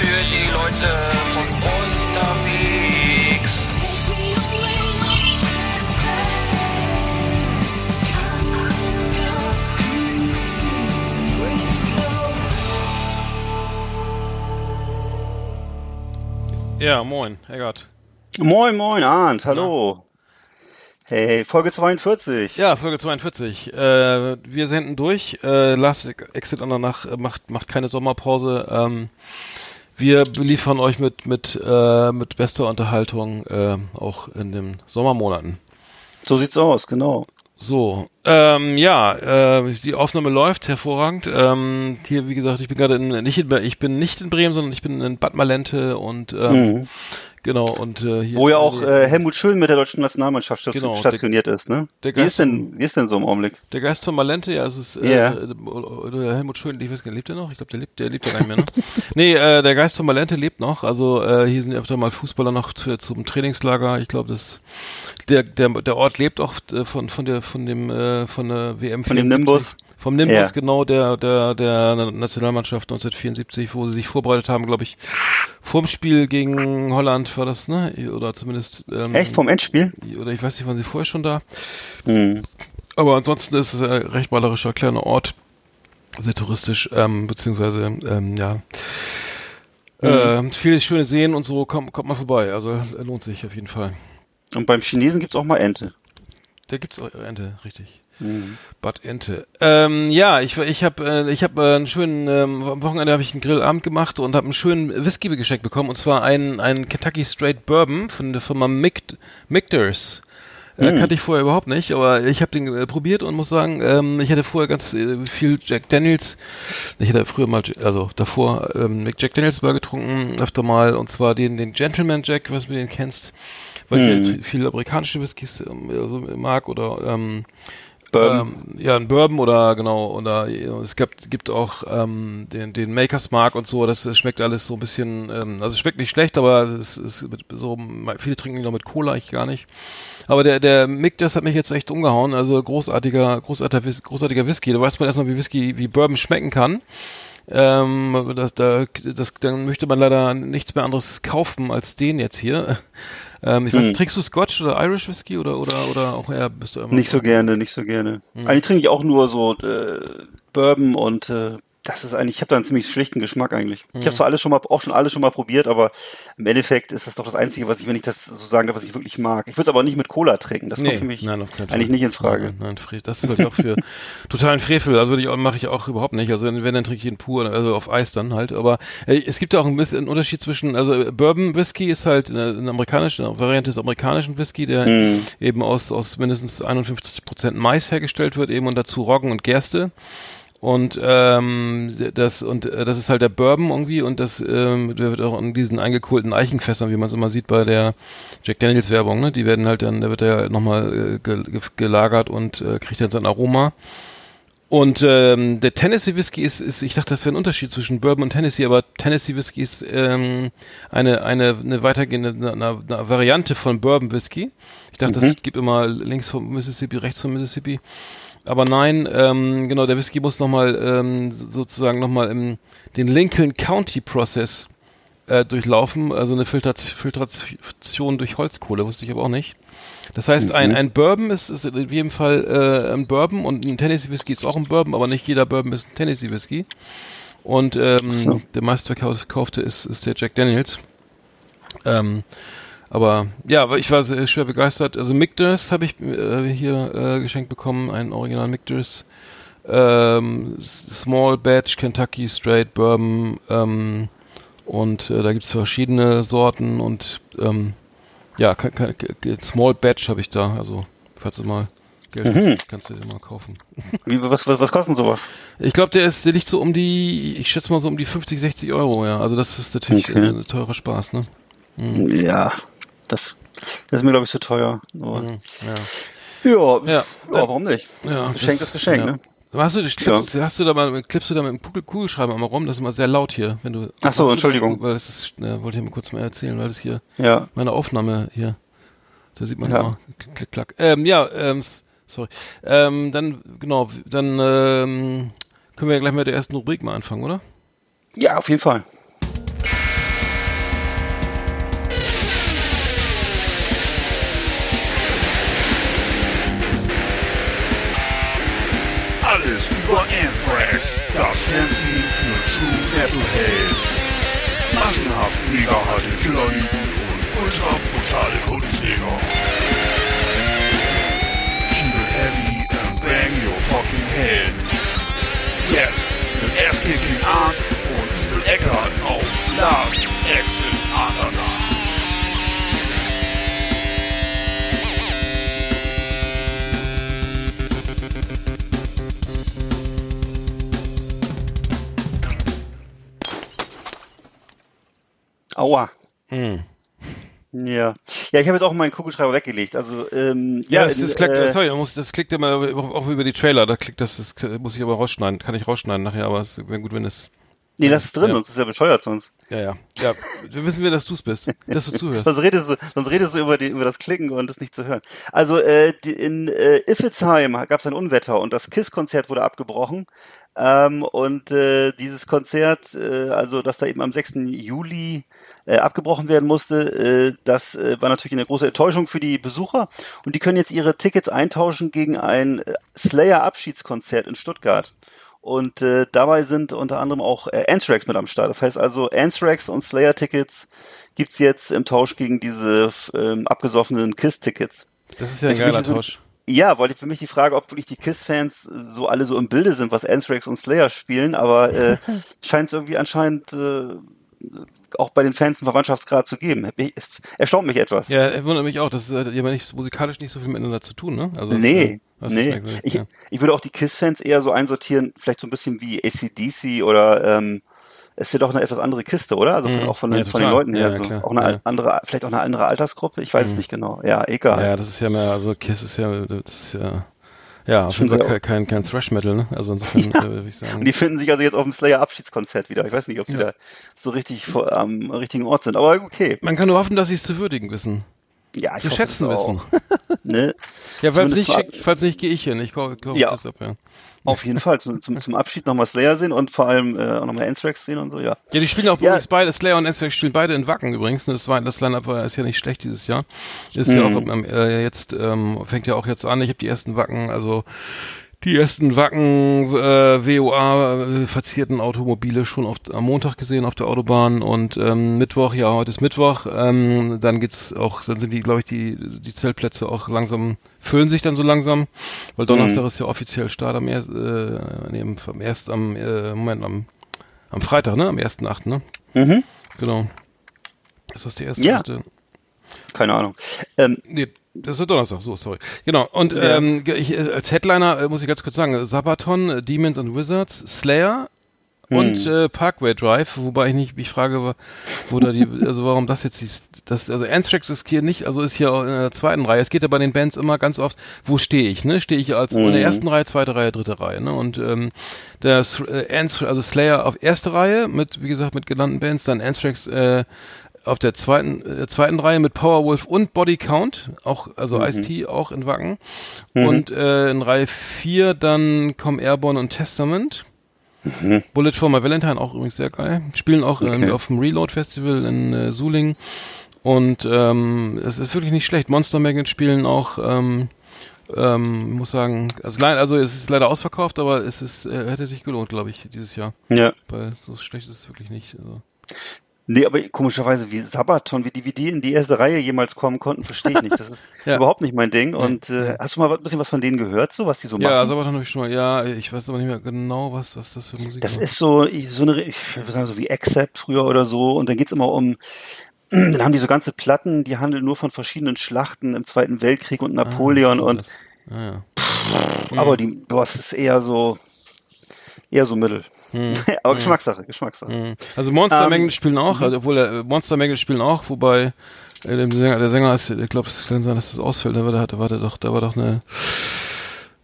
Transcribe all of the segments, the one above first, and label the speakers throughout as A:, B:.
A: für die Leute von unterwegs.
B: Ja, moin, Eggert.
C: Moin, moin, Arndt, hallo. Hey, Folge 42.
B: Ja, Folge 42. Äh, wir senden durch. Äh, Last Exit on der Nacht macht, macht keine Sommerpause. Ähm, wir beliefern euch mit, mit, äh, mit bester Unterhaltung, äh, auch in den Sommermonaten.
C: So sieht's aus, genau.
B: So, ähm, ja, äh, die Aufnahme läuft hervorragend. Ähm, hier, wie gesagt, ich bin gerade in, nicht in, ich bin nicht in Bremen, sondern ich bin in Bad Malente und ähm,
C: Mhm.
B: Genau und äh, hier
C: Wo ja auch äh, Helmut Schön mit der deutschen Nationalmannschaft
B: Genau,
C: stationiert ist, ne?
B: der
C: Wie
B: Geist-
C: ist denn, wie ist denn so im Augenblick?
B: Der Geist von Malente, ja, es ist äh,
C: Ja.
B: oder Helmut Schön, ich weiß gar nicht, lebt er noch? Ich glaube, der lebt, der lebt ja gar nicht mehr, ne? nee, äh, der Geist von Malente lebt noch. Also äh, hier sind öfter mal Fußballer noch zu, zum Trainingslager. Ich glaube, das der, der der Ort lebt auch äh, von von der von dem äh, von der WM
C: Von dem
B: 74.
C: Nimbus?
B: Vom Nimbus,
C: Ja.
B: genau, der, der, der Nationalmannschaft 1974, wo sie sich vorbereitet haben, glaube ich, vorm Spiel gegen Holland war das, ne? Oder zumindest, ähm,
C: Echt vom Endspiel?
B: oder ich weiß nicht, waren sie vorher schon da?
C: Mhm.
B: Aber ansonsten ist es ein recht malerischer kleiner Ort, sehr touristisch, ähm, beziehungsweise, ähm, ja, äh, viele schöne Seen und so, kommt, kommt mal vorbei, also lohnt sich auf jeden Fall.
C: Und beim Chinesen gibt's auch mal Ente.
B: Da gibt's auch Ente, richtig.
C: Mhm.
B: Bad Ente. Ähm, ja, ich ich habe äh, ich habe äh, einen schönen ähm, am Wochenende habe ich einen Grillabend gemacht und habe einen schönen Whisky geschenkt bekommen und zwar einen einen Kentucky Straight Bourbon von der Firma Micht Michters. Äh, kannte ich vorher überhaupt nicht, aber ich habe den äh, probiert und muss sagen, ähm, ich hatte vorher ganz äh, viel Jack Daniels. Ich hatte früher mal, also davor ähm, Jack Daniels mal getrunken, öfter mal und zwar den den Gentleman Jack, was du den kennst, weil ich halt viele amerikanische Whiskys also mag oder ähm,
C: Bourbon.
B: ähm, ja, ein Bourbon oder genau, oder es gibt, gibt auch ähm, den, den Makers Mark und so, das, das schmeckt alles so ein bisschen, ähm, also es schmeckt nicht schlecht, aber es ist mit so, viele trinken ihn noch mit Cola, ich gar nicht. Aber der, der Mick, das hat mich jetzt echt umgehauen, also großartiger, großartiger, großartiger Whisky, da weiß man erstmal, wie Whisky, wie Bourbon schmecken kann. Ähm, das, da, das, dann möchte man leider nichts mehr anderes kaufen als den jetzt hier. Ähm, ich weiß,
C: Hm.
B: trinkst du Scotch oder Irish Whisky oder, oder, oder auch eher bist du immer
C: Nicht so gerne, nicht so gerne. Eigentlich trinke ich auch nur so äh, Bourbon und äh, das ist eigentlich, ich habe da einen ziemlich schlichten Geschmack eigentlich. Ich habe zwar alles schon mal, auch schon alles schon mal probiert, aber im Endeffekt ist das doch das Einzige, was ich, wenn ich das so sagen darf, was ich wirklich mag. Ich würde es aber nicht mit Cola trinken. Das kommt für mich
B: nein,
C: eigentlich nicht in Frage.
B: Nein, nein, das ist auch für totalen Frevel. Also würde ich mache ich auch überhaupt nicht. Also wenn, wenn dann trinke ich ihn pur, also auf Eis dann halt. Aber äh, es gibt ja auch ein bisschen einen Unterschied zwischen, also äh, Bourbon Whisky ist halt eine, eine amerikanische eine Variante des amerikanischen Whisky, der
C: Mhm.
B: eben aus aus mindestens 51 Prozent Mais hergestellt wird, eben und dazu Roggen und Gerste. Und ähm, das und äh, das ist halt der Bourbon irgendwie und das ähm, der wird auch in diesen eingekohlten Eichenfässern, wie man es immer sieht bei der Jack Daniels Werbung, ne? Die werden halt dann, da wird er ja nochmal äh, ge ge gelagert und äh, kriegt dann sein Aroma. Und ähm, der Tennessee Whisky ist, ist, ich dachte, das wäre ein Unterschied zwischen Bourbon und Tennessee, aber Tennessee Whisky ist ähm, eine, eine, eine weitergehende eine, eine eine Variante von Bourbon Whisky. Ich dachte, das gibt immer links vom Mississippi, rechts vom Mississippi. Aber nein, ähm, genau, der Whisky muss nochmal ähm, sozusagen nochmal im den Lincoln County Process äh, durchlaufen, also eine Filtrat Filtration durch Holzkohle, wusste ich aber auch nicht. Das heißt, ein, ein Bourbon ist, ist in jedem Fall äh, ein Bourbon und ein Tennessee Whisky ist auch ein Bourbon, aber nicht jeder Bourbon ist ein Tennessee Whisky. Und ähm,
C: so.
B: der meistverkaufte ist, ist der Jack Daniels. Ähm, aber ja, ich war sehr, schwer begeistert. Also Michters habe ich äh, hier äh, geschenkt bekommen, ein Original Michters. Ähm, Small Batch Kentucky Straight Bourbon. Ähm, und äh, da gibt's verschiedene Sorten und ähm, ja, kann, kann, Small Batch habe ich da. Also falls du mal Geld hast, kannst du den mal kaufen.
C: Wie, was, was, was kostet sowas?
B: Ich glaube, der ist, der liegt so um die, ich schätze mal so um die 50, 60 Euro, ja. Also das ist natürlich
C: Okay.
B: äh, ein teurer Spaß, ne?
C: Ja, das, das ist mir, glaube ich, zu teuer. Aber,
B: Ja.
C: ja,
B: Ja,
C: ja, warum nicht?
B: Ja,
C: Geschenk ist Geschenk,
B: ja.
C: ne?
B: Hast du, klippst, hast du da mal, klippst du da mit dem Kugel- Kugelschreiber mal rum? Das ist immer sehr laut hier, wenn du.
C: Ach so, Entschuldigung.
B: Weil das ist, äh, wollte ich mal kurz mal erzählen, weil das hier,
C: Ja.
B: meine Aufnahme hier, da sieht man
C: Ja.
B: immer, klick, klack. Ähm, ja, ähm, sorry. Ähm, dann, genau, dann, ähm, können wir ja gleich mit der ersten Rubrik mal anfangen, oder?
C: Ja, auf jeden Fall.
D: Massenhaft mega harte Killerlieben und ultra brutale Kundenjäger. Keep it heavy and bang your fucking head. Jetzt mit Ass-Kicking Art und Evil Eckart auf Last Exit Underground.
C: Aua.
B: Hm.
C: Ja. Ja, ich habe jetzt auch meinen Kugelschreiber weggelegt. Also, ähm,
B: Ja,
C: ja,
B: das, das klickt,
C: äh,
B: sorry, muss, das klickt immer auch auch über die Trailer, da klickt das, das muss ich aber rausschneiden, kann ich rausschneiden nachher, aber es wäre gut, wenn es,
C: Nee, das ist drin,
B: Ja.
C: sonst ist ja bescheuert sonst.
B: ja, ja, ja, wir wissen wir, dass du es bist, dass du zuhörst.
C: Sonst redest du, sonst redest du über, die, über das Klicken und das nicht zu hören. Also äh, die, in äh, Iffelsheim gab es ein Unwetter und das KISS-Konzert wurde abgebrochen. Ähm, und äh, dieses Konzert, äh, also das da eben am 6. Juli äh, abgebrochen werden musste, äh, das äh, war natürlich eine große Enttäuschung für die Besucher. Und die können jetzt ihre Tickets eintauschen gegen ein äh, Slayer-Abschiedskonzert in Stuttgart. Und äh, dabei sind unter anderem auch äh, Anthrax mit am Start. Das heißt also, Anthrax und Slayer-Tickets gibt's jetzt im Tausch gegen diese ähm, abgesoffenen KISS-Tickets.
B: Das ist ja ein geiler
C: ich so-
B: Tausch.
C: Ja, wollte für mich die Frage, ob wirklich die KISS-Fans so alle so im Bilde sind, was Anthrax und Slayer spielen, aber äh, scheint es irgendwie anscheinend äh, auch bei den Fans einen Verwandtschaftsgrad zu geben. Es erstaunt mich etwas.
B: Ja, er wundert mich auch, das hat ja nicht, musikalisch nicht so viel miteinander zu tun, ne? Also,
C: nee,
B: äh, das
C: nee. Ich,
B: ja.
C: ich würde auch die KISS-Fans eher so einsortieren, vielleicht so ein bisschen wie ACDC oder ähm, es ist ja doch eine etwas andere Kiste, oder? Also von,
B: Mhm.
C: auch von den,
B: Ja,
C: von den. Leuten her.
B: Ja,
C: so.
B: klar.
C: Auch eine
B: Ja.
C: andere, vielleicht auch eine andere Altersgruppe, ich weiß es nicht genau. Ja, egal.
B: Ja, das ist ja mehr, also Kiss ist ja, das ist ja, ja, auf jeden Fall kein, kein, Thrash-Metal, ne? Also insofern äh, würde ich sagen.
C: Und die finden sich also jetzt auf dem Slayer-Abschiedskonzert wieder. Ich weiß nicht, ob sie
B: Ja.
C: da so richtig vor, am richtigen Ort sind, aber okay.
B: Man kann nur hoffen, dass sie es zu würdigen wissen.
C: Ja, ich
B: Zu schätzen wissen.
C: Ne?
B: Ja, falls
C: Zumindest
B: nicht, schick, falls nicht, gehe ich hin. Ich kaufe kauf
C: Ja.
B: das ab, ja.
C: Auf jeden Fall. Zum, zum, zum Abschied nochmal Slayer sehen und vor allem äh, auch nochmal Anthrax sehen und so, ja.
B: Ja, die spielen auch
C: Ja.
B: übrigens beide, Slayer und Netzwerk spielen beide in Wacken übrigens. ne? Das war das Line-Up war ist ja nicht schlecht dieses Jahr. Ist ja
C: Mhm.
B: auch am, äh, jetzt ähm, fängt ja auch jetzt an. Ich habe die ersten Wacken, also die ersten Wacken äh, WOA äh, verzierten Automobile schon auf, am Montag gesehen auf der Autobahn und ähm, Mittwoch, ja, heute ist Mittwoch, ähm, dann geht's auch, dann sind die, glaube ich, die, die Zeltplätze auch langsam, füllen sich dann so langsam, weil Donnerstag ist ja offiziell Start am erst, äh, nee, am, erst am, äh, Moment, am, am Freitag, ne, am 1.8., ne?
C: Mhm.
B: Genau. Ist das die erste?
C: Ja.
B: Achte?
C: Keine Ahnung. Ähm,
B: Nee, das ist Donnerstag, so, sorry. Genau, und
C: Ja.
B: ähm, ich, äh, als Headliner äh, muss ich ganz kurz sagen, Sabaton, äh, Demons and Wizards, Slayer und
C: Hm.
B: äh, Parkway Drive, wobei ich nicht mich frage, wo, da die, also warum das jetzt ist, das, also Anthrax ist hier nicht, also ist hier auch in der zweiten Reihe. Es geht ja bei den Bands immer ganz oft, wo stehe ich, ne? Stehe ich als in der
C: Mhm.
B: ersten Reihe, zweite Reihe, dritte Reihe, ne? Und ähm, das äh, Anthrax, also Slayer auf erste Reihe mit, wie gesagt, mit genannten Bands, dann Anthrax äh, auf der zweiten, äh, zweiten Reihe mit Powerwolf und Body Count, auch, also
C: Mhm.
B: Ice-T auch in Wacken. Und äh, in Reihe 4 dann kommen Airborne und Testament. Bullet for My Valentine auch übrigens sehr geil. Spielen auch
C: Okay.
B: ähm, auf dem Reload Festival in äh, Suling. Und ähm, es ist wirklich nicht schlecht. Monster Magnet spielen auch, ähm, ähm, muss sagen, also, also es ist leider ausverkauft, aber es ist, äh, hätte sich gelohnt, glaube ich, dieses Jahr.
C: ja.
B: Weil so schlecht ist es wirklich nicht. Also.
C: Nee, aber komischerweise, wie Sabaton, wie die, wie die in die erste Reihe jemals kommen konnten, verstehe ich nicht. Das ist
B: Ja.
C: überhaupt nicht mein Ding. Und äh, hast du mal ein bisschen was von denen gehört, so was die so machen?
B: Ja, Sabaton habe ich schon mal, ja, ich weiß aber nicht mehr genau, was, was das für Musik
C: Das
B: war.
C: ist so, so eine, ich würde sagen, so wie Accept früher oder so. Und dann geht's immer um, dann haben die so ganze Platten, die handeln nur von verschiedenen Schlachten im Zweiten Weltkrieg und Napoleon
B: Ah,
C: und,
B: das. Ah, ja.
C: aber die, boah, es ist eher so, eher so mittel. aber Geschmackssache, Geschmackssache.
B: Mhm. Also Monster
C: Ähm,
B: Magnet spielen auch, also obwohl äh, Monster Magnet spielen auch, wobei äh, der Sänger, der Sänger ist, ich glaube, es kann sein, dass das ausfällt, da war, da, da war da doch, da war doch eine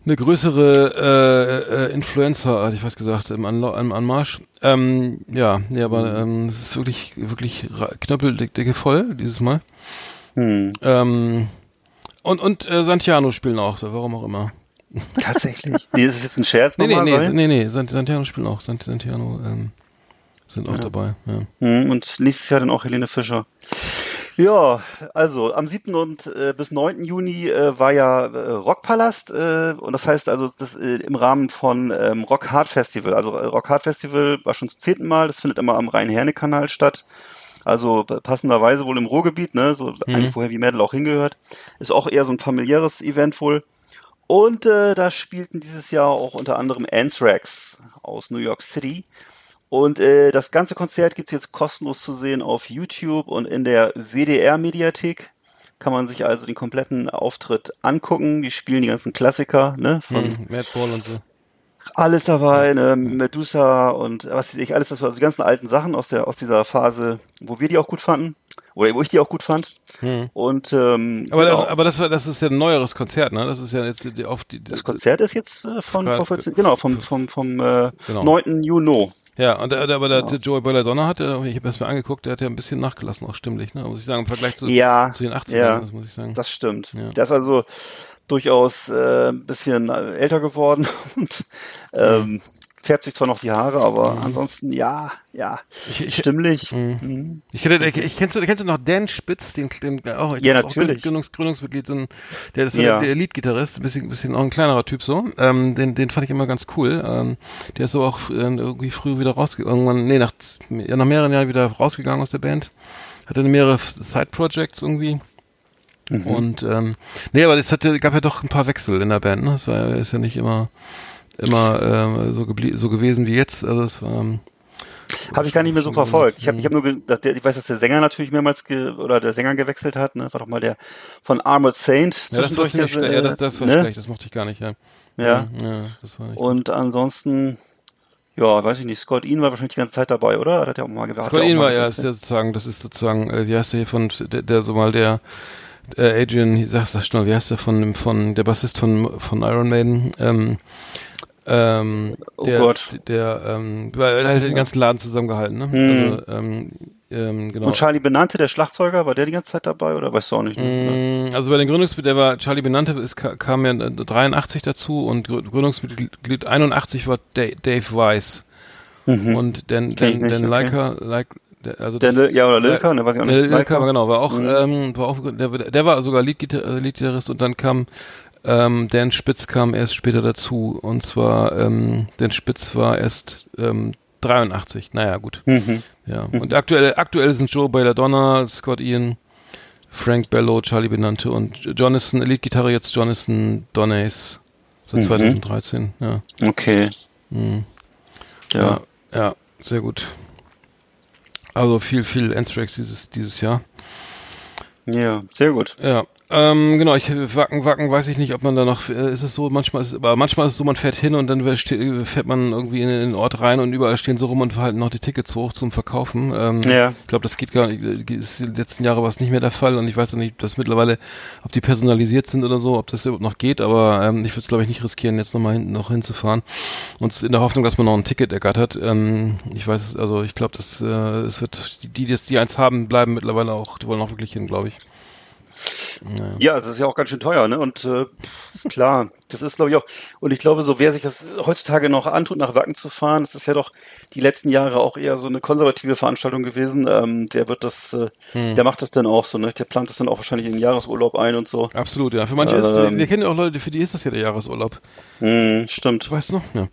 B: eine größere äh, äh, Influencer, hatte ich was gesagt, im Anla am Anmarsch. Ähm, ja, nee, aber ähm, es ist wirklich, wirklich knöppeldicke voll dieses Mal.
C: Hm.
B: Ähm, und und äh, Santiano spielen auch, so, warum auch immer.
C: Tatsächlich. Nee, ist das jetzt ein Scherz
B: Nee, nee,
C: nochmal?
B: nee, nee, nee, Sant- Santiano spielen auch, Sant- Santiano ähm, sind auch dabei, ja.
C: Hm, Und nächstes Jahr dann auch Helene Fischer. Ja, also am 7. und äh, bis 9. Juni äh, war ja äh, Rockpalast äh, und das heißt also das äh, im Rahmen von ähm, Rock Hard Festival. Also äh, Rock Hard Festival war schon zum zehnten Mal, das findet immer am Rhein-Herne-Kanal statt. Also passenderweise wohl im Ruhrgebiet, ne, so eigentlich wo Heavy Metal auch hingehört. Ist auch eher so ein familiäres Event wohl. Und äh, da spielten dieses Jahr auch unter anderem Anthrax aus New York City. Und äh, das ganze Konzert gibt's jetzt kostenlos zu sehen auf YouTube und in der WDR-Mediathek. Kann man sich also den kompletten Auftritt angucken. Die spielen die ganzen Klassiker, ne? Von
B: Hm, Madball und so.
C: alles dabei, ne? Medusa und was weiß ich, alles das, also die ganzen alten Sachen aus der aus dieser Phase, wo wir die auch gut fanden. Oder wo ich die auch gut fand.
B: Hm.
C: Und ähm,
B: Aber,
C: genau.
B: aber das war, das ist ja ein neueres Konzert, ne? Das ist ja jetzt die, auf die,
C: das Konzert ist jetzt äh, von, von 14, genau, vom, vom, vom äh,
B: Genau.
C: 9. Juni.
B: Ja, und der, der, aber der, der Joey Belladonna hat, ja, ich habe das mir angeguckt, der hat ja ein bisschen nachgelassen, auch stimmlich, ne? Muss ich sagen, im Vergleich zu,
C: Ja,
B: zu den 80ern,
C: ja.
B: das muss ich sagen.
C: Das stimmt.
B: Ja.
C: Der ist also durchaus äh, ein bisschen älter geworden und ähm, färbt sich zwar noch die Haare, aber ansonsten ja, ja,
B: Ich- ich-
C: stimmlich.
B: Mhm.
C: Mhm.
B: Ich, hätte, ich, ich kennst, du, kennst du noch Dan Spitz, den, den auch, ich
C: Ja,
B: glaub, auch
C: natürlich.
B: Gründungs, Gründungsmitglied, und der ist so
C: Ja.
B: der, Lead-Gitarrist, ein bisschen, bisschen auch ein kleinerer Typ so. Ähm, den, den fand ich immer ganz cool. Ähm, der ist so auch äh, irgendwie früh wieder rausgegangen, irgendwann, nee, nach, nach mehreren Jahren wieder rausgegangen aus der Band. Hatte mehrere Side-Projects irgendwie.
C: Mhm.
B: Und ähm, nee, aber es hatte, gab ja doch ein paar Wechsel in der Band, ne? Es war ist ja nicht immer immer ähm, so, so gewesen wie jetzt. Also es war ähm,
C: Habe ich gar nicht mehr so
B: schon
C: verfolgt. Ich habe ich hab nur, dass der, ich weiß, dass der Sänger natürlich mehrmals ge oder der Sänger gewechselt hat. Ne, war doch mal der von Armored Saint.
B: Ja, das war
C: der,
B: schlecht. Ja, das, das war
C: ne?
B: schlecht. Das mochte ich gar nicht, ja.
C: Ja.
B: Ja, das war nicht.
C: Und ansonsten, ja, weiß ich nicht. Scott Ian war wahrscheinlich die ganze Zeit dabei, oder? Hat er auch mal gewartet?
B: Scott Ian war ja, ist ja sozusagen, das ist sozusagen, äh, wie heißt der hier von, der, der so mal der, äh, Adrian, sag, sag schnell, wie heißt der von, dem- von, der Bassist von, von Iron Maiden, ähm, ähm,
C: Oh
B: der,
C: Gott.
B: der, ähm, weil er hat den ganzen Laden zusammengehalten, ne?
C: Hm.
B: Also, ähm, ähm, genau.
C: Und Charlie Benante, der Schlagzeuger, war der die ganze Zeit dabei oder weißt du auch nicht? Ne?
B: Mm, Also bei den Gründungsmitgliedern, der war Charlie Benante, ist, ka- kam ja äh, 83 dazu und Grü- Gründungsmitglied 81 war Da- Dave Weiss.
C: Mhm.
B: Und Dan, Dan, Dan
C: nicht, okay.
B: Leica, der, also
C: Der
B: das-
C: ja, oder Lilka, ne, weiß ich auch
B: der
C: nicht.
B: Lilka,
C: Lilka.
B: genau, war auch,
C: Mhm.
B: ähm, war auch, der, der war sogar Leadgitar äh, Leadgitarrist und dann kam ähm, Dan Spitz kam erst später dazu und zwar ähm, Dan Spitz war erst ähm, 83. Naja, gut.
C: Mhm.
B: Ja. Und aktuell, aktuell sind Joe Belladonna, Scott Ian, Frank Bello, Charlie Benante und Jonathan, Leadgitarre jetzt Jonathan Donays seit
C: Mhm.
B: 2013. Ja.
C: Okay.
B: Mhm.
C: Ja.
B: Ja, ja, sehr gut. Also viel, viel Anthrax dieses, dieses Jahr.
C: Ja, sehr gut.
B: Ja. Ähm, genau, ich Wacken, Wacken weiß ich nicht, ob man da noch äh, ist es so, manchmal ist aber manchmal ist es so, man fährt hin und dann fährt man irgendwie in den Ort rein und überall stehen so rum und halten noch die Tickets hoch zum Verkaufen. Ähm,
C: Ja.
B: Ich glaube, das geht gar nicht, äh, ist die letzten Jahre war es nicht mehr der Fall und ich weiß auch nicht, ob das mittlerweile, ob die personalisiert sind oder so, ob das überhaupt noch geht, aber ähm, ich würde es glaube ich nicht riskieren, jetzt nochmal hinten noch hinzufahren. Und in der Hoffnung, dass man noch ein Ticket ergattert. Ähm, ich weiß, also ich glaube, dass äh, es wird, die, die, die eins haben, bleiben mittlerweile auch, die wollen auch wirklich hin, glaube ich.
C: Ja, es ist ja auch ganz schön teuer, ne? Und äh, pff, klar, das ist glaube ich auch. Und ich glaube, so wer sich das heutzutage noch antut, nach Wacken zu fahren, das ist ja doch die letzten Jahre auch eher so eine konservative Veranstaltung gewesen. Ähm, der wird das, äh,
B: Hm.
C: der macht das dann auch so, ne? Der plant das dann auch wahrscheinlich in den Jahresurlaub ein und so.
B: Absolut, ja. Für manche ist es,
C: Ähm.
B: wir kennen ja auch Leute, für die ist das ja der Jahresurlaub.
C: Hm, stimmt.
B: Weißt du noch? Ja.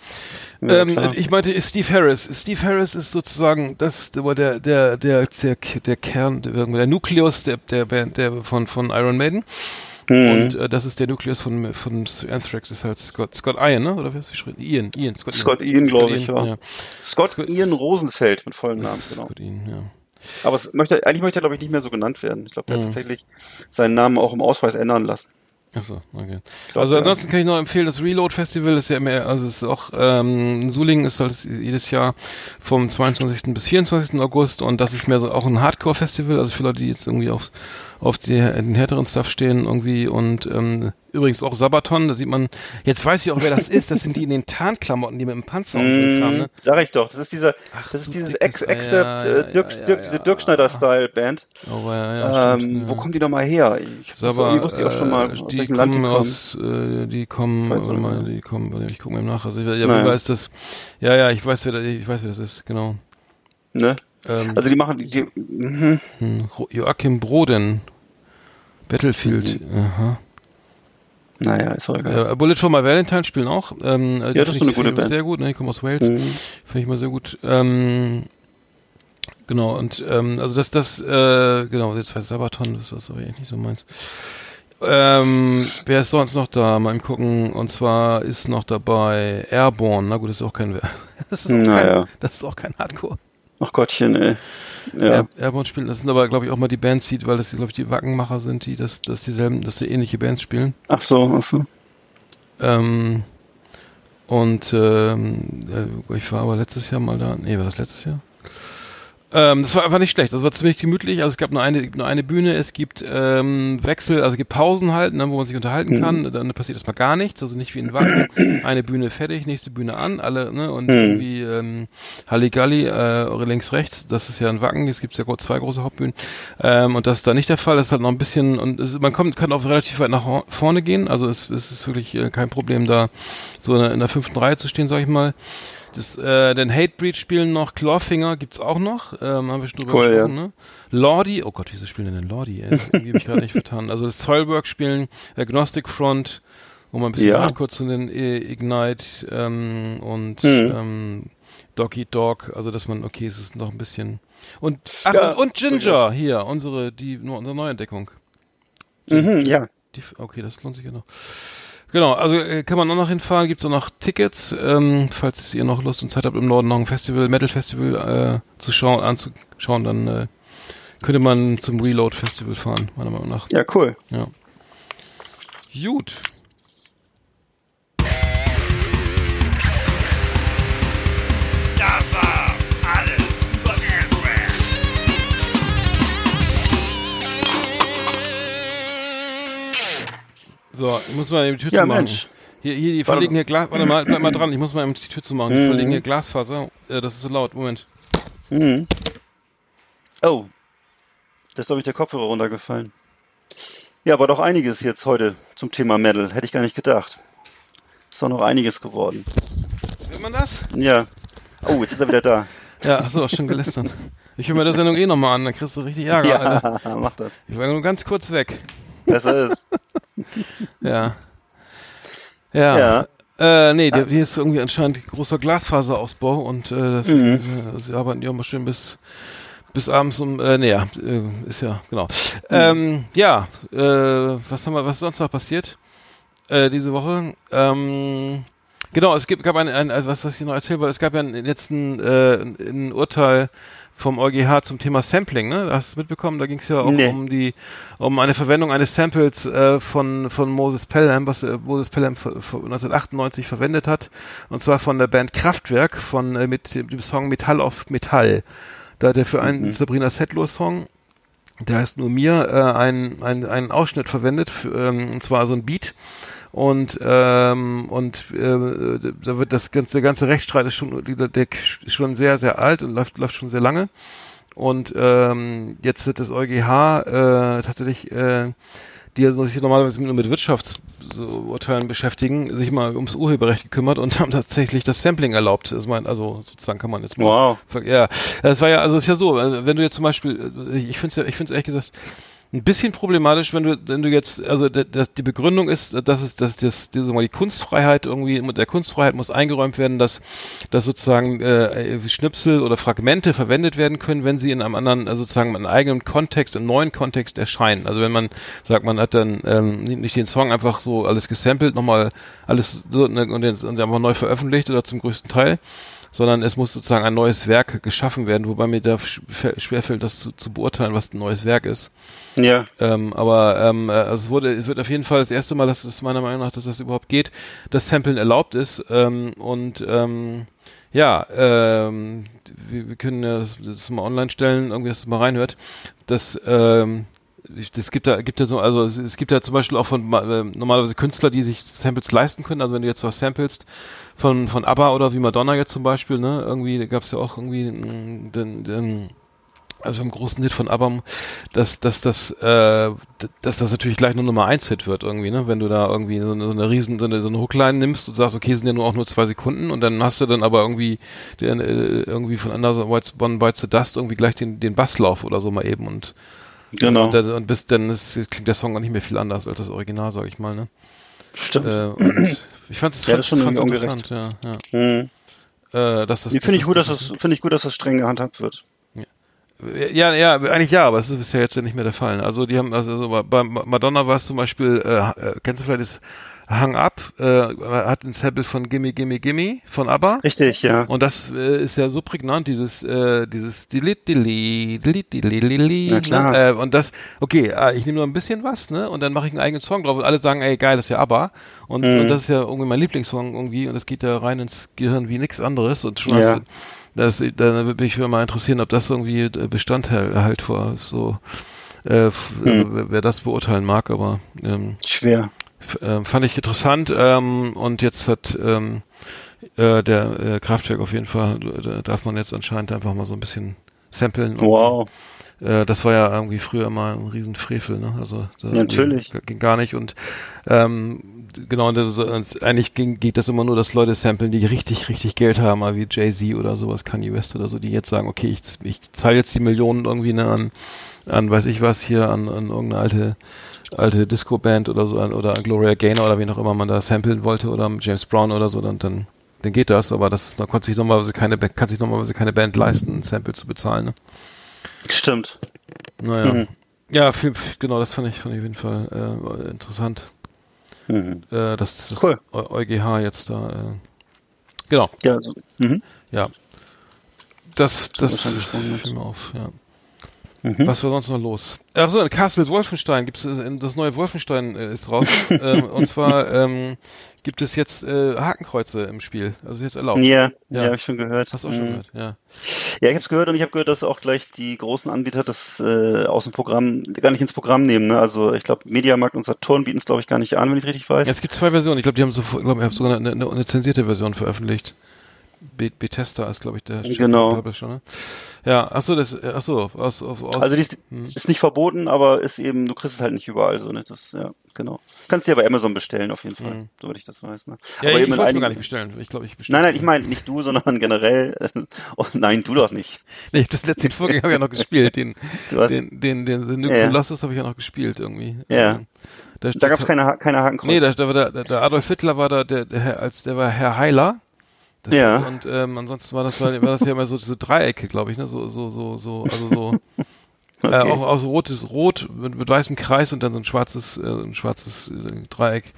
C: Ja,
B: ähm, ich meinte Steve Harris. Steve Harris ist sozusagen das, der, der, der, der, der, Kern, der, der Nukleus der, der Band, der von, von Iron Maiden.
C: Hm.
B: Und äh, das ist der Nukleus von, von Anthrax, ist halt Scott, Scott Ian, ne? Oder wie hast du geschrieben? Ian, Ian, Scott Ian.
C: Scott Ian,
B: Scott
C: glaube ich,
B: Ian,
C: ja. Scott,
B: Scott-
C: Ian Rosenfeld mit vollem Namen, genau.
B: Scott Ian, ja.
C: Aber es möchte, eigentlich möchte er, glaube ich, nicht mehr so genannt werden. Ich glaube, der
B: Mhm.
C: hat tatsächlich seinen Namen auch im Ausweis ändern lassen.
B: Achso, okay.
C: glaub,
B: also
C: ja.
B: ansonsten kann ich noch empfehlen, das Reload Festival ist ja mehr, also es ist auch, ähm, Suling ist halt jedes Jahr vom 22. bis 24. August und das ist mehr so auch ein Hardcore-Festival, also für Leute, die jetzt irgendwie auf, auf die, den härteren Stuff stehen irgendwie und ähm, übrigens auch Sabaton, da sieht man, jetzt weiß ich auch, wer das ist, das sind die in den Tarnklamotten, die mit dem Panzer ein Kram, ne?
C: Mm, Sag ich doch, das ist dieser,
B: Ach,
C: das ist dieses Ex Except
B: ja, ja,
C: äh, Dirk,
B: ja,
C: Dirk,
B: ja.
C: diese Dirk Schneider Style Band.
B: Oh, ja, ja,
C: ähm,
B: stimmt,
C: Wo
B: ja.
C: kommen die nochmal her? Ich
B: Saba,
C: wusste ich auch schon mal, aus
B: die
C: Land die
B: kommen aus, äh, die kommen, warte mal, die kommen, ich gucke mal nach. Also ich, ja, wie weiß das? Ja, ja, ich weiß, wer, ich weiß, wer das ist, genau.
C: Ne?
B: Ähm,
C: Also die machen die, die mhm.
B: hm, Joachim Broden. Battlefield.
C: Mhm.
B: Aha.
C: naja, ist auch egal.
B: Äh, Bullet for My Valentine spielen auch. Ähm, ja,
C: das ist so eine gute Band.
B: Sehr gut, ne? Ich komme aus Wales.
C: Mhm.
B: Finde ich mal sehr gut. Ähm, genau, und ähm, also das, das, äh, genau, jetzt bei Sabaton, das ist aber eigentlich nicht so meins. Ähm, wer ist sonst noch da? Mal gucken. Und zwar ist noch dabei Airborne. Na gut, das ist auch kein, das ist auch
C: Naja.
B: kein, das ist auch kein Hardcore.
C: Ach Gottchen, ey. Ja.
B: Air, Airborne spielen, das sind aber, glaube ich, auch mal die Bands, die, weil das, glaube ich, die Wackenmacher sind, die das, das dieselben, dass die ähnliche Bands spielen.
C: Ach so, ach so.
B: Ähm, und ähm, äh, ich war aber letztes Jahr mal da. Nee, war das letztes Jahr? Ähm, das war einfach nicht schlecht. Das war ziemlich gemütlich. Also es gab nur eine, nur eine Bühne. Es gibt ähm, Wechsel, also es gibt Pausen halt, ne, wo man sich unterhalten kann. Dann passiert erstmal gar nichts. Also nicht wie in Wacken. eine Bühne fertig, nächste Bühne an, alle, ne? Und irgendwie ähm, Halligalli, äh, links, rechts. Das ist ja ein Wacken. Es gibt ja zwei große Hauptbühnen. Ähm, und das ist da nicht der Fall. Das ist halt noch ein bisschen und es, man kommt, kann auch relativ weit nach vorne gehen. Also es, es ist wirklich äh, kein Problem, da so in der, in der fünften Reihe zu stehen, sag ich mal. Das, äh, den Hatebreed spielen noch, Clawfinger gibt's auch noch, ähm, haben wir schon drüber
C: Cool,
B: gesprochen, ne? Lordi, oh Gott, wieso spielen denn Lordi, ey? Irgendwie hab ich gerade nicht vertan. Also das Soilwork spielen, Agnostic Front, um ein bisschen
C: Ja.
B: Hardcore zu nennen, Ignite ähm, und
C: Mhm.
B: ähm, Dog Eat Dog, also dass man, okay, es ist noch ein bisschen und ach,
C: Ja,
B: und, Ginger, hier, unsere, die, nur unsere Neuentdeckung.
C: Mhm, ja.
B: Die, okay, das lohnt sich ja noch. Genau, also äh, kann man auch noch hinfahren, gibt's auch noch Tickets, ähm, falls ihr noch Lust und Zeit habt, im Norden noch ein Festival, Metal Festival äh, zu schauen, anzuschauen, dann äh, könnte man zum Reload Festival fahren, meiner Meinung nach.
C: Ja, cool.
B: Ja. Gut.
D: Das war
B: So, ich muss mal die Tür
C: Ja,
B: zu machen.
C: Mensch.
B: Hier, hier, die verlegen hier Glas, warte mal, bleib mal dran, ich muss mal eben die Tür zu machen. Die
C: Mhm.
B: verlegen hier Glasfaser, äh, das ist so laut, Moment.
C: Mhm. Oh. Da ist, glaube ich, der Kopfhörer runtergefallen. Ja, aber doch einiges jetzt heute zum Thema Metal. Hätte ich gar nicht gedacht. Ist doch noch einiges geworden.
B: Hört man das?
C: Ja. Oh, jetzt ist er wieder da.
B: Ja, achso, schon gelästert. Ich höre mir der Sendung eh nochmal an, dann kriegst du richtig Ärger, Alter.
C: Ja, mach das.
B: Ich war nur ganz kurz weg.
C: Besser ist.
B: Ja. Ja.
C: Ja.
B: Äh, nee, die, hier ist irgendwie anscheinend großer Glasfaserausbau und äh, das,
C: Mhm.
B: äh, sie arbeiten ja immer schön bis bis abends um, äh, nee, ja, äh, ist ja, genau. Ähm, ja, äh, was haben wir, was ist sonst noch passiert äh, diese Woche? Ähm, genau, es gibt, gab ein, ein, was, was ich noch erzählen wollte, es gab ja ein, letzten äh, ein, ein Urteil vom EuGH zum Thema Sampling, ne? Hast du es mitbekommen? Da ging es ja auch
C: Nee.
B: um die, um eine Verwendung eines Samples äh, von von Moses Pelham, was äh, Moses Pelham ver- ver- 1998 verwendet hat, und zwar von der Band Kraftwerk von äh, mit dem Song Metall auf Metall. Da hat er für einen Sabrina Settler Song, der heißt nur mir, äh, einen, einen, einen Ausschnitt verwendet, für, ähm, und zwar so ein Beat. Und ähm, und äh, da wird das ganze der ganze Rechtsstreit ist schon der, der ist schon sehr sehr alt und läuft läuft schon sehr lange und ähm, jetzt hat das EuGH äh, tatsächlich äh, die sich normalerweise nur mit Wirtschaftsurteilen beschäftigen, sich mal ums Urheberrecht gekümmert und haben tatsächlich das Sampling erlaubt. Das mein, also sozusagen kann man jetzt mal
C: Wow.
B: Ja, das war ja, also es ist ja so, wenn du jetzt zum Beispiel, äh, ich finde es ja, ich finde es ehrlich gesagt ein bisschen problematisch, wenn du, wenn du jetzt, also das, die Begründung ist, dass es, dass das, die, die Kunstfreiheit irgendwie, der Kunstfreiheit muss eingeräumt werden, dass, dass sozusagen äh, Schnipsel oder Fragmente verwendet werden können, wenn sie in einem anderen, also sozusagen in einem eigenen Kontext, im neuen Kontext erscheinen. Also wenn man sagt, man hat dann ähm, nicht den Song einfach so alles gesampelt, nochmal alles so ne, und, den, und einfach neu veröffentlicht oder zum größten Teil, sondern es muss sozusagen ein neues Werk geschaffen werden, wobei mir da sch- schwerfällt, das zu, zu beurteilen, was ein neues Werk ist.
C: Ja.
B: Ähm, aber ähm, äh, also es wurde, es wird auf jeden Fall das erste Mal, dass es meiner Meinung nach, dass das überhaupt geht, dass Samplen erlaubt ist. Ähm, und ähm, ja, ähm, wir, wir können ja das, das mal online stellen, irgendwie, dass es mal reinhört. Das ähm, es gibt da, gibt da so, also es, es gibt ja zum Beispiel auch von äh, normalerweise Künstler, die sich Samples leisten können. Also wenn du jetzt was samplest von von ABBA oder wie Madonna jetzt zum Beispiel, ne, irgendwie gab es ja auch irgendwie den, den also im großen Hit von ABBA, dass, dass, dass, äh, dass das natürlich gleich nur Nummer 1 Hit wird irgendwie, ne? Wenn du da irgendwie so eine, so eine riesen, so eine, so eine Hookline nimmst und sagst, okay, sind ja nur auch nur zwei Sekunden und dann hast du dann aber irgendwie den, äh, irgendwie von Another One Bites the Dust irgendwie gleich den, den Basslauf oder so mal eben und
C: Genau.
B: und, und bis dann ist, klingt der Song auch nicht mehr viel anders als das Original, sag ich mal, ne?
C: Stimmt.
B: Äh, ich fand's,
C: Ja, das ist schon
B: fand's
C: irgendwie
B: interessant, ja, ja.
C: Hm.
B: Äh, dass das,
C: Nee, finde ich gut, dass
B: das,
C: das, finde ich gut, dass das streng gehandhabt wird.
B: Ja, ja, eigentlich ja, aber es ist bisher jetzt ja nicht mehr der Fall. Also die haben, also, also bei- Madonna war es zum Beispiel, äh, äh, kennst du vielleicht das Hang Up, äh, hat ein Sample von Gimme Gimme Gimme von ABBA.
C: Richtig, ja.
B: Und das äh, ist ja so prägnant, dieses, äh, dieses Dilit, Dilit, Dilit, Dilit,
C: Na klar.
B: Äh, und das, okay, äh, ich nehme nur ein bisschen was, ne? Und dann mache ich einen eigenen Song drauf und alle sagen, ey, geil, das ist ja ABBA. Und,
C: Mhm.
B: und das ist ja irgendwie mein Lieblingssong irgendwie und das geht ja rein ins Gehirn wie nichts anderes. Und schon
C: Ja.
B: hast du, das, da würde mich mal interessieren, ob das irgendwie äh, Bestandteil halt vor so, äh, also, wer- wer das beurteilen mag, aber ähm,
C: Schwer.
B: Äh, fand ich interessant ähm, und jetzt hat ähm, äh, der äh, Kraftwerk auf jeden Fall, da darf man jetzt anscheinend einfach mal so ein bisschen samplen. Und,
C: Wow.
B: Äh, das war ja irgendwie früher mal ein Riesenfrevel, ne? Also da
C: Ja, natürlich.
B: Ging, gar nicht und ähm, genau, und das, und eigentlich ging, geht das immer nur, dass Leute samplen, die richtig, richtig Geld haben, mal wie Jay-Z oder sowas, Kanye West oder so, die jetzt sagen, okay, ich, ich zahle jetzt die Millionen irgendwie ne, an, an weiß ich was hier, an, an irgendeine alte alte Disco-Band oder so, an- oder Gloria Gaynor oder wen auch immer man da samplen wollte oder James Brown oder so, dann, dann, dann geht das, aber das da konnte sich normalerweise keine, kann sich normalerweise keine Band leisten, ein Sample zu bezahlen, ne?
C: Stimmt.
B: Naja.
C: Mhm.
B: Ja, viel, genau, das fand ich, fand ich auf jeden Fall äh, interessant,
C: Mhm.
B: äh, dass das
C: Cool.
B: Eu- EuGH jetzt da, äh, genau,
C: Ja, also,
B: ja. Das, das
C: spannend.
B: fiel mir auf, ja.
C: Mhm.
B: Was war sonst noch los? Ach so, in Castle Wolfenstein gibt's äh, das neue Wolfenstein äh, ist raus. ähm, und zwar ähm, gibt es jetzt äh, Hakenkreuze im Spiel. Also jetzt erlaubt.
C: Ja,
B: Ja.
C: ja, habe ich schon gehört.
B: Hast du auch schon
C: Mhm.
B: gehört, ja.
C: Ja, ich habe es gehört und ich habe gehört, dass auch gleich die großen Anbieter das äh, aus dem Programm gar nicht ins Programm nehmen. Ne? Also ich glaube, Mediamarkt und Saturn bieten es glaube ich gar nicht an, wenn ich richtig weiß.
B: ja. Es gibt zwei Versionen. Ich glaube, die haben so, ich glaube, ich habe sogar eine, eine, eine zensierte Version veröffentlicht. Be Bethesda ist, glaube ich, der
C: Genau.
B: Publisher, ne? Ja, ach so, das, ach so, aus, aus, aus
C: Also die ist,
B: hm.
C: ist nicht verboten, aber ist eben, du kriegst es halt nicht überall. So, ne? Das, ja, genau. Kannst dir bei Amazon bestellen auf jeden Fall,
B: Mhm.
C: soweit ich das weiß. Ne?
B: ja,
C: aber
B: ich, ich wollte es mir gar nicht bestellen. Ich glaube, ich bestelle.
C: Nein, nein, ich meine nicht du, sondern generell. Oh, nein, du doch nicht.
B: Nee, das letzte Vorgänger habe ich ja noch gespielt. Den,
C: Du hast,
B: den, den, den, den
C: Ja.
B: Colossus habe ich ja noch gespielt irgendwie.
C: Ja.
B: Ähm, Da,
C: da gab es keine, keine Hakenkreuz.
B: Nee, da, da war der, der- der Adolf Hitler war da, der, der als der war Herr Heiler. Das
C: Ja.
B: Und ähm, ansonsten war das war, war das ja immer so so Dreiecke, glaube ich, ne? So so so so also so
C: Okay.
B: äh, auch aus rotes Rot mit, mit weißem Kreis und dann so ein schwarzes äh, ein schwarzes äh, Dreieck.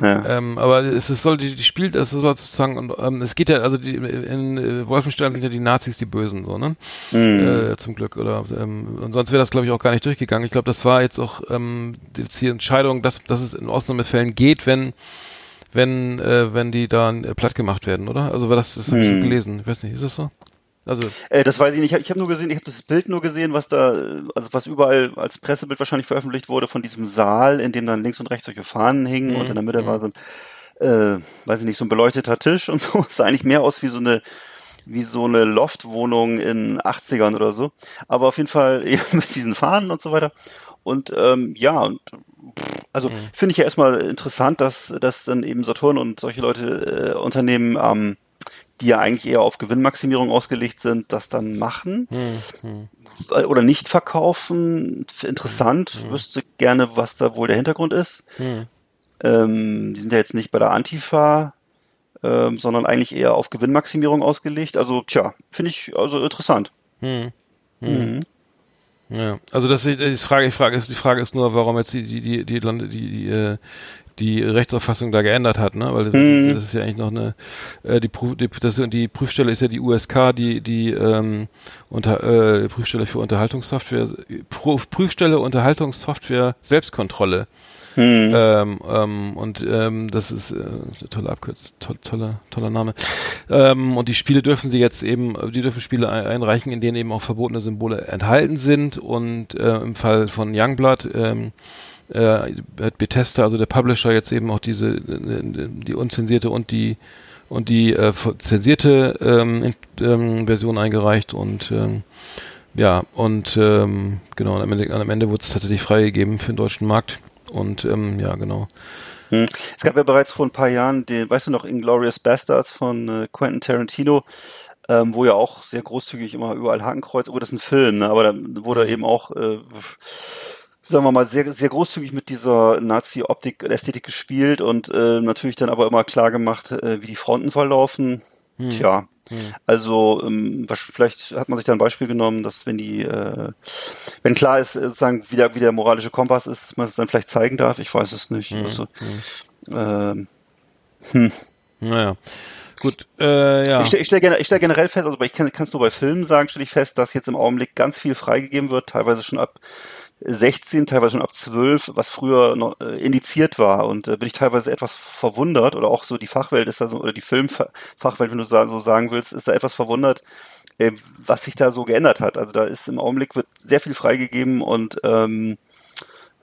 C: ja.
B: Ähm, aber es, es soll die, die spielt es soll sozusagen und ähm, es geht ja also die, in äh, Wolfenstein sind ja die Nazis die Bösen so ne
C: Mhm.
B: äh, zum Glück oder ähm, und sonst wäre das glaube ich auch gar nicht durchgegangen. Ich glaube, das war jetzt auch ähm, jetzt die Entscheidung, dass dass es in Ausnahmefällen geht, wenn wenn äh, wenn die dann äh, platt gemacht werden, oder? Also war das das habe ich so
C: Hm.
B: gelesen. Ich weiß nicht, ist das so? Also
C: Äh, das weiß ich nicht. Ich habe hab nur gesehen, ich habe das Bild nur gesehen, was da, äh, also was überall als Pressebild wahrscheinlich veröffentlicht wurde von diesem Saal, in dem dann links und rechts solche Fahnen hingen
B: Mhm,
C: und in der Mitte war so ein, äh, weiß ich nicht, so ein beleuchteter Tisch und so. Es sah eigentlich mehr aus wie so eine wie so eine Loftwohnung in 80ern oder so. Aber auf jeden Fall eben mit diesen Fahnen und so weiter. Und ähm, ja, und also
B: Mhm.
C: finde ich ja erstmal interessant, dass, dass dann eben Saturn und solche Leute, äh, Unternehmen, ähm, die ja eigentlich eher auf Gewinnmaximierung ausgelegt sind, das dann machen
B: hm, hm,
C: äh, oder nicht verkaufen. Interessant, wüsste gerne, was da wohl der Hintergrund ist.
B: hm.
C: Ähm, die sind ja jetzt nicht bei der Antifa, ähm, sondern eigentlich eher auf Gewinnmaximierung ausgelegt. Also, tja, finde ich also interessant.
B: Hm.
C: Mhm.
B: Ja, also das ist die Frage, die Frage ist, die Frage ist nur, warum jetzt die, die, die, die Lande, die, die, äh, die Rechtsauffassung da geändert hat, ne? Weil das,
C: Mhm.
B: das ist ja eigentlich noch eine, äh, die, Prüf, die, das, die Prüfstelle ist ja die USK, die, die ähm, unter, äh, Prüfstelle für Unterhaltungssoftware, Prüf, Prüfstelle Unterhaltungssoftware Selbstkontrolle.
C: Mhm.
B: Ähm, ähm, und ähm, das ist äh, tolle Abkürzung, to toller, toller Name. Ähm, und die Spiele dürfen sie jetzt eben, die dürfen Spiele ein einreichen, in denen eben auch verbotene Symbole enthalten sind. Und äh, im Fall von Youngblood ähm, äh, hat Bethesda, also der Publisher, jetzt eben auch diese die unzensierte und die und die äh, zensierte ähm, ähm, Version eingereicht und ähm, ja, und ähm, genau, am Ende, am Ende wurde es tatsächlich freigegeben für den deutschen Markt. Und ähm, ja, genau.
C: Hm. Es gab ja bereits vor ein paar Jahren den, weißt du noch, Inglorious Bastards von äh, Quentin Tarantino, ähm, wo ja auch sehr großzügig immer überall Hakenkreuz, oh, das ist ein Film, ne? aber da wurde eben auch, äh, sagen wir mal, sehr, sehr großzügig mit dieser Nazi-Optik, Ästhetik gespielt und äh, natürlich dann aber immer klar gemacht, äh, wie die Fronten verlaufen. Hm. Tja, hm. also ähm, vielleicht hat man sich da ein Beispiel genommen, dass wenn die, äh, wenn klar ist, äh, sozusagen, wie der, wie der moralische Kompass ist, dass man es dann vielleicht zeigen darf. Ich weiß es nicht. Hm. Also, hm.
B: Ähm, hm. Naja. Gut, äh, ja.
C: Ich stelle stell, stell generell fest, also ich kann es nur bei Filmen sagen, stelle ich fest, dass jetzt im Augenblick ganz viel freigegeben wird, teilweise schon ab 16, teilweise schon ab 12, was früher noch äh, indiziert war. Und äh, bin ich teilweise etwas verwundert, oder auch so die Fachwelt ist da so, oder die Filmfachwelt, wenn du so sagen willst, ist da etwas verwundert, äh, was sich da so geändert hat. Also da ist im Augenblick wird sehr viel freigegeben und ähm,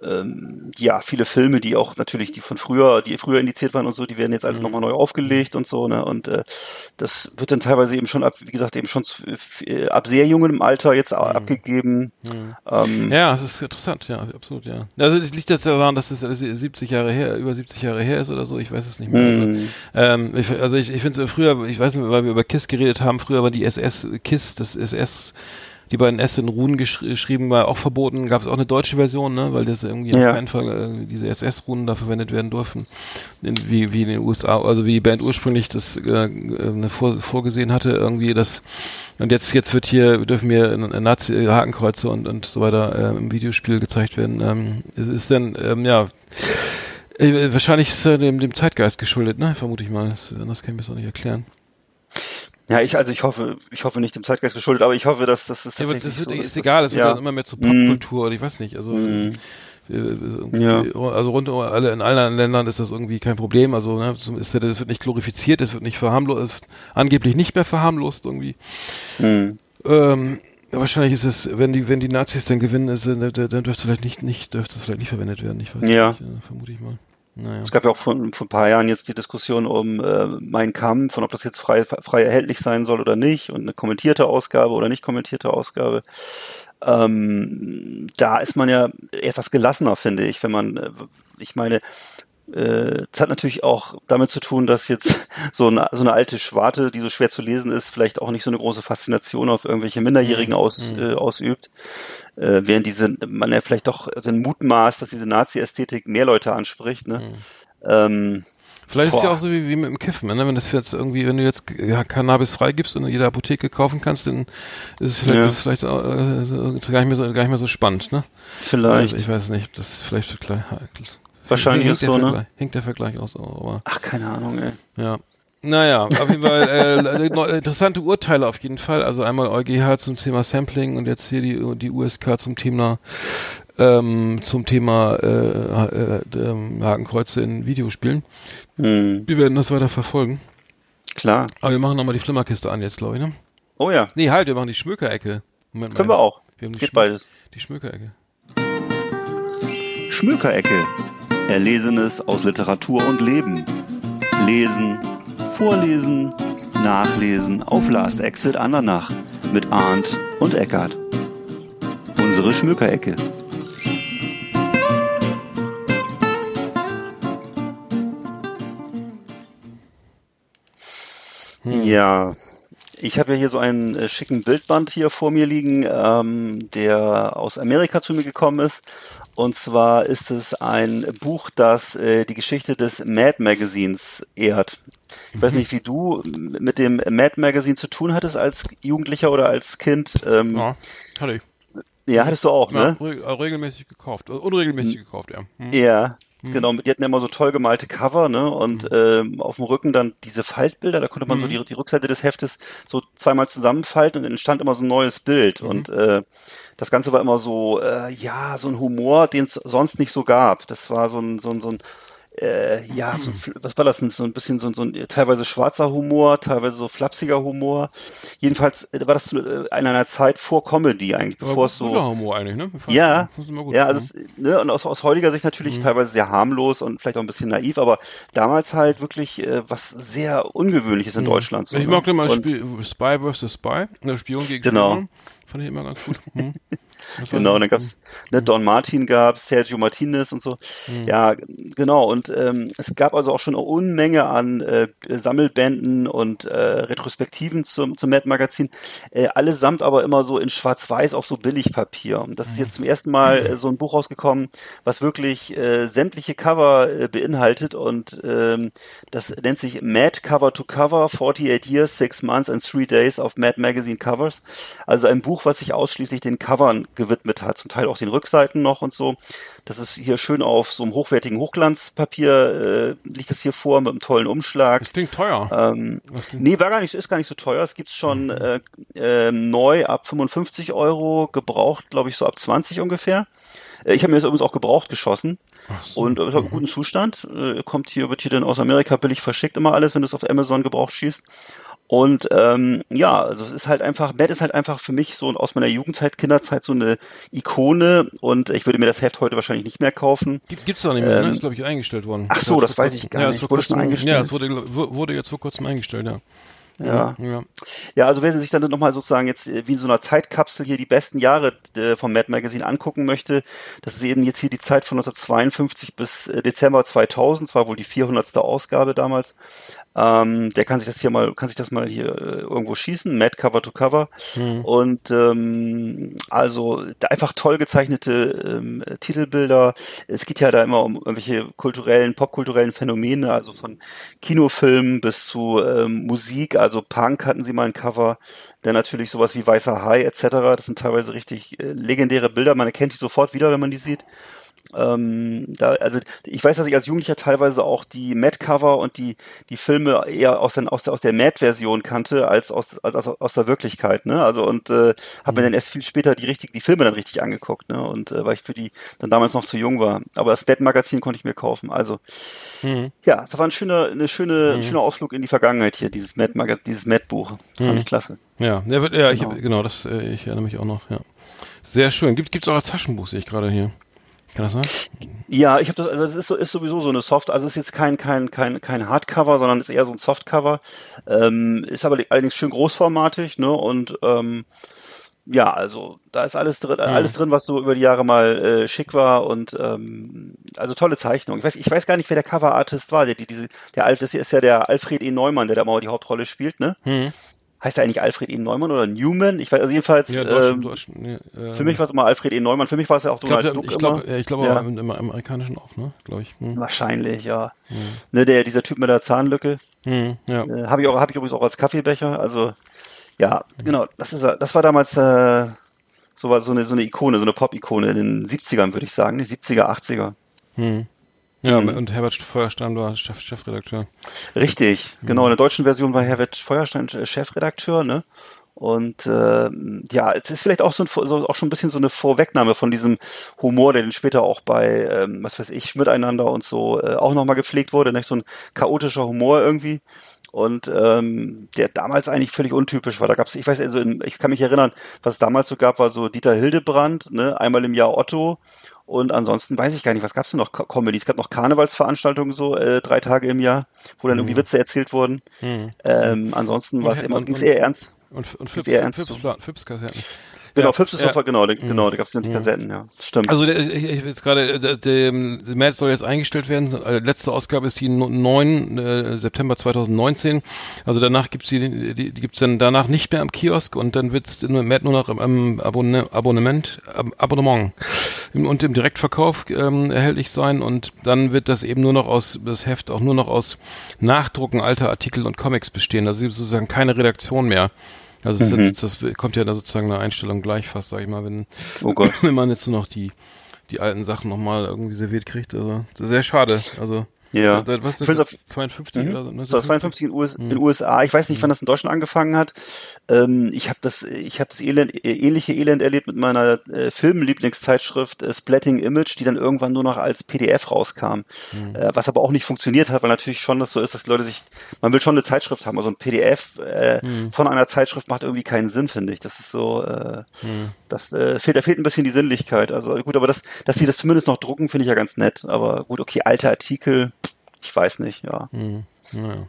C: ähm, ja, viele Filme, die auch natürlich, die von früher, die früher indiziert waren und so, die werden jetzt alle mhm. nochmal neu aufgelegt und so, ne? Und äh, das wird dann teilweise eben schon ab, wie gesagt, eben schon zu, äh, ab sehr jungem Alter jetzt mhm. abgegeben.
B: Mhm. Ähm, ja, es ist interessant, ja, absolut, ja. Also es liegt jetzt daran, dass es 70 Jahre her, über 70 Jahre her ist oder so, ich weiß es nicht mehr. Also, mhm. ähm, ich, also ich, ich finde es früher, ich weiß nicht, weil wir über KISS geredet haben, früher war die SS, KISS, das SS die beiden S in Runen gesch geschrieben war, auch verboten. Gab es auch eine deutsche Version, ne? weil das irgendwie ja. auf keinen Fall äh, diese SS-Runen da verwendet werden durften, in, wie, wie in den USA, also wie die Band ursprünglich das äh, äh vor, vorgesehen hatte, irgendwie das und jetzt jetzt wird hier dürfen wir Nazi Hakenkreuze und und so weiter äh, im Videospiel gezeigt werden. Ähm, es ist dann ähm, ja äh, wahrscheinlich ist er dem, dem Zeitgeist geschuldet, ne? Vermute ich mal. Das, anders kann ich mir das auch nicht erklären.
C: Ja, ich, also ich hoffe, ich hoffe nicht dem Zeitgeist geschuldet, aber ich hoffe, dass, dass
B: das tatsächlich ja, das wird, so ist. ist egal, es wird ja. dann immer mehr zur Popkultur, oder ich weiß nicht, also mm. Ja. Also rund um alle, in allen Ländern ist das irgendwie kein Problem. Also ne, ist, das wird nicht glorifiziert, es wird nicht verharmlost, angeblich nicht mehr verharmlost irgendwie. Mhm. Ähm, wahrscheinlich ist es, wenn die, wenn die Nazis dann gewinnen, ist, dann dürfte es vielleicht nicht, nicht, dürfte es vielleicht nicht verwendet werden. Ich weiß
C: ja.
B: nicht, vermute ich mal.
C: Naja. Es gab ja auch vor, vor ein paar Jahren jetzt die Diskussion um äh, Mein Kampf und ob das jetzt frei, frei erhältlich sein soll oder nicht und eine kommentierte Ausgabe oder nicht kommentierte Ausgabe. Ähm, da ist man ja etwas gelassener, finde ich, wenn man, äh, ich meine, es hat natürlich auch damit zu tun, dass jetzt so eine, so eine alte Schwarte, die so schwer zu lesen ist, vielleicht auch nicht so eine große Faszination auf irgendwelche Minderjährigen mhm. aus, mhm. äh, ausübt. Äh, während diese, man ja vielleicht doch den Mutmaß, dass diese Nazi-Ästhetik mehr Leute anspricht. Ne? Mhm. Ähm,
B: Vielleicht boah. ist es ja auch so wie, wie mit dem Kiffen, ne? wenn das jetzt irgendwie, wenn du jetzt ja, Cannabis freigibst und in jeder Apotheke kaufen kannst, dann ist es vielleicht, ja. ist vielleicht äh, gar, nicht mehr so, gar nicht mehr so spannend. Ne?
C: Vielleicht.
B: Also ich weiß nicht, das ist vielleicht gleich
C: Wahrscheinlich ist so,
B: ne? Hinkt der Vergleich auch so, aber.
C: Ach, keine Ahnung, ey.
B: Ja. Naja, auf jeden Fall äh, interessante Urteile auf jeden Fall. Also einmal EuGH zum Thema Sampling und jetzt hier die, die USK zum Thema ähm, zum Thema äh, äh, äh, Hakenkreuze in Videospielen. Hm. Wir werden das weiter verfolgen.
C: Klar.
B: Aber wir machen nochmal die Flimmerkiste an jetzt, glaube ich, ne?
C: Oh ja.
B: Nee, halt, wir machen die Schmökerecke.
C: Moment Können mal. wir auch.
B: Wir haben
C: Geht Schmö beides.
B: Die Schmökerecke.
D: Schmökerecke. Erlesenes aus Literatur und Leben. Lesen, vorlesen, nachlesen auf Last Exit Andernach mit Arndt und Eckart. Unsere Schmökerecke.
C: Hm. Ja, ich habe ja hier so einen äh, schicken Bildband hier vor mir liegen, ähm, der aus Amerika zu mir gekommen ist. Und zwar ist es ein Buch, das äh, die Geschichte des Mad Magazines ehrt. Ich weiß mhm. nicht, wie du mit dem Mad Magazine zu tun hattest als Jugendlicher oder als Kind.
B: Ähm, ja, hatte ich.
C: Ja, hattest du auch, ja,
B: ne? regelmäßig gekauft, unregelmäßig gekauft, ja.
C: Hm. Ja, Mhm. Genau, die hatten ja immer so toll gemalte Cover, ne? Und mhm. ähm, auf dem Rücken dann diese Faltbilder, da konnte man mhm. so die, die Rückseite des Heftes so zweimal zusammenfalten und entstand immer so ein neues Bild. Mhm. Und äh, das Ganze war immer so, äh, ja, so ein Humor, den es sonst nicht so gab. Das war so ein, so ein, so ein äh, ja, so, was war das denn? So ein bisschen so, so ein teilweise schwarzer Humor, teilweise so flapsiger Humor. Jedenfalls äh, war das äh, in einer Zeit vor Comedy eigentlich, bevor es so.
B: Humor eigentlich, ne?
C: Ja, ja, also es, ne, und aus, aus heutiger Sicht natürlich teilweise sehr harmlos und vielleicht auch ein bisschen naiv, aber damals halt wirklich äh, was sehr Ungewöhnliches in Deutschland. So,
B: ich
C: ne?
B: mag immer
C: Und-
B: Spiel, Spy vs. Spy, der Spion gegen
C: Genau.
B: Spion. Fand ich immer ganz gut. Hm.
C: Genau, und dann gab's ne, Don Martin gab's, Sergio Martinez und so. Ja, g- genau. Und ähm, es gab also auch schon eine Unmenge an äh, Sammelbänden und äh, Retrospektiven zum, zum Mad Magazin. Äh, allesamt aber immer so in Schwarz-Weiß auf so Billigpapier. Und das ist jetzt zum ersten Mal äh, so ein Buch rausgekommen, was wirklich äh, sämtliche Cover äh, beinhaltet. Und ähm, das nennt sich Mad Cover to Cover, 48 Years, 6 Months and 3 Days of Mad Magazine Covers. Also ein Buch, was sich ausschließlich den Covern gewidmet hat, zum Teil auch den Rückseiten noch und so. Das ist hier schön auf so einem hochwertigen Hochglanzpapier, äh, liegt das hier vor mit einem tollen Umschlag.
B: Das klingt teuer.
C: Ähm,
B: Das klingt-
C: nee, war gar nicht, ist gar nicht so teuer. Es gibt's schon äh, äh, neu ab 55 Euro, gebraucht, glaube ich, so ab 20 ungefähr. Äh, Ich habe mir das übrigens auch gebraucht geschossen
B: so.
C: und ist auch im guten Zustand. Äh, kommt hier, wird hier dann aus Amerika billig verschickt immer alles, wenn du es auf Amazon gebraucht schießt. Und ähm, ja, also es ist halt einfach, Matt ist halt einfach für mich so aus meiner Jugendzeit, Kinderzeit so eine Ikone und ich würde mir das Heft heute wahrscheinlich nicht mehr kaufen.
B: Gibt, gibt's doch nicht mehr, ne?
C: Ähm,
B: Ist, glaube ich, eingestellt worden.
C: ach so, das weiß ich gar
B: ja,
C: nicht.
B: Vor
C: Wurde
B: kurzem,
C: eingestellt?
B: Ja, es wurde, wu- wurde jetzt vor kurzem eingestellt, ja.
C: Ja.
B: ja.
C: Ja, also wer sich dann nochmal sozusagen jetzt äh, wie in so einer Zeitkapsel hier die besten Jahre äh, vom Mad Magazine angucken möchte, das ist eben jetzt hier die Zeit von 1952 bis äh, Dezember 2000, das war wohl die 400. Ausgabe damals. Ähm, der kann sich das hier mal, kann sich das mal hier äh, irgendwo schießen, Mad Cover to Cover. Und ähm, also einfach toll gezeichnete ähm, Titelbilder. Es geht ja da immer um irgendwelche kulturellen, popkulturellen Phänomene, also von Kinofilmen bis zu ähm, Musik, also Punk hatten sie mal ein Cover, dann natürlich sowas wie Weißer Hai etc. Das sind teilweise richtig äh, legendäre Bilder, man erkennt die sofort wieder, wenn man die sieht. Ähm, da, also ich weiß, dass ich als Jugendlicher teilweise auch die Mad-Cover und die, die Filme eher aus, der aus der, aus der Mad-Version kannte, als aus, als aus, aus der Wirklichkeit, ne? Also und äh, habe mir dann erst viel später die richtig, die Filme dann richtig angeguckt, ne? Und äh, weil ich für die dann damals noch zu jung war. Aber das Mad-Magazin konnte ich mir kaufen. Also
B: Mhm.
C: ja, das war ein schöner, eine schöne, ein schöner Ausflug in die Vergangenheit hier, dieses Mad Magazin, dieses Mad-Buch. Fand
B: Mhm.
C: ich klasse.
B: Ja, der wird, ja,
C: Genau.
B: ich, genau, das, äh, ich erinnere mich auch noch, ja. Sehr schön. Gibt, gibt's auch als Taschenbuch, sehe ich gerade hier. Kann das sein?
C: Ja, ich habe das, also es ist, so, ist sowieso so eine Soft, also es ist jetzt kein kein kein kein Hardcover, sondern ist eher so ein Softcover. Ähm, ist aber allerdings schön großformatig, ne? Und ähm, ja, also da ist alles drin, alles drin, was so über die Jahre mal äh, schick war und ähm, also tolle Zeichnung. Ich weiß, ich weiß gar nicht, wer der Coverartist war. Der, die, diese, der Alf, das hier ist ja der Alfred E. Neumann, der da mal die Hauptrolle spielt, ne?
B: Hm.
C: Heißt er eigentlich Alfred E. Neumann oder Newman? Ich weiß, also jedenfalls.
B: Ja, Deutsch,
C: ähm,
B: Deutsch, nee, äh,
C: für mich war es immer Alfred E. Neumann. Für mich war es ja auch Donald Duck
B: ich glaube,
C: immer.
B: ja, ich glaube
C: Ja.
B: im, im Amerikanischen auch, ne? Glaube ich. Hm.
C: Wahrscheinlich, ja. Ne, der, dieser Typ mit der Zahnlücke.
B: Hm, ja.
C: Äh, habe ich auch, habe ich übrigens auch als Kaffeebecher. Also ja, genau. Das ist, das war damals äh, so war so eine so eine Ikone, so eine Pop-Ikone in den 70ern würde ich sagen, die 70er, 80er.
B: Hm. Ja,
C: Mhm.
B: und Herbert Feuerstein war Chef, Chefredakteur.
C: Richtig, genau. In der deutschen Version war Herbert Feuerstein äh, Chefredakteur, ne? Und äh, ja, es ist vielleicht auch so, ein, so auch schon ein bisschen so eine Vorwegnahme von diesem Humor, der dann später auch bei, ähm, was weiß ich, Miteinander und so äh, auch nochmal gepflegt wurde, nicht so ein chaotischer Humor irgendwie. Und ähm, der damals eigentlich völlig untypisch war. Da gab's, ich weiß, also in, ich kann mich erinnern, was es damals so gab, war so Dieter Hildebrand, ne, einmal im Jahr Otto. Und ansonsten weiß ich gar nicht, was gab's denn noch Co- Comedy? Es gab noch Karnevalsveranstaltungen so äh, drei Tage im Jahr, wo dann irgendwie Witze erzählt wurden.
B: Hm.
C: Ähm, ansonsten war es
B: Und-
C: immer
B: und- und-
C: eher ernst.
B: Und, und
C: Ist
B: Fips, Fips. Fips, Fips.
C: Genau,
B: Ja,
C: Fips ist
B: ja.
C: doch genau, da- genau, da gab's dann die Kassetten, ja. Stimmt.
B: Also ich, ich jetzt gerade, äh, der, März soll jetzt eingestellt werden. Äh, letzte Ausgabe ist die no- 9 äh, September 2019. Also danach gibt's die, die, die gibt's dann danach nicht mehr am Kiosk und dann wird's nur, Mad nur noch im, im Abonne, Abonnement, Ab Abonnement im, und im Direktverkauf ähm, erhältlich sein und dann wird das eben nur noch aus das Heft auch nur noch aus Nachdrucken alter Artikel und Comics bestehen. Also sozusagen keine Redaktion mehr. Also es ist, das kommt ja da sozusagen eine Einstellung gleich fast, sag ich mal, wenn
C: oh
B: wenn man jetzt nur noch die, die alten Sachen nochmal irgendwie serviert kriegt. Also sehr schade. Also
C: Ja.
B: Was
C: Ich find's auf-
B: ist das? 52
C: Mhm.
B: oder so?
C: Das war 52 in, US, in USA. Ich weiß nicht, wann das in Deutschland angefangen hat. Ähm, ich habe das, ich habe das Elend, äh, ähnliche Elend erlebt mit meiner äh, Filmlieblingszeitschrift äh, Splatting Image, die dann irgendwann nur noch als PDF rauskam. Äh, was aber auch nicht funktioniert hat, weil natürlich schon das so ist, dass die Leute sich, man will schon eine Zeitschrift haben, also ein PDF äh, von einer Zeitschrift macht irgendwie keinen Sinn, finde ich. Das ist so, äh, das äh, fehlt, da fehlt ein bisschen die Sinnlichkeit. Also gut, aber das, dass sie das zumindest noch drucken, finde ich ja ganz nett. Aber gut, okay, alte Artikel, ich weiß nicht, ja.
B: Naja.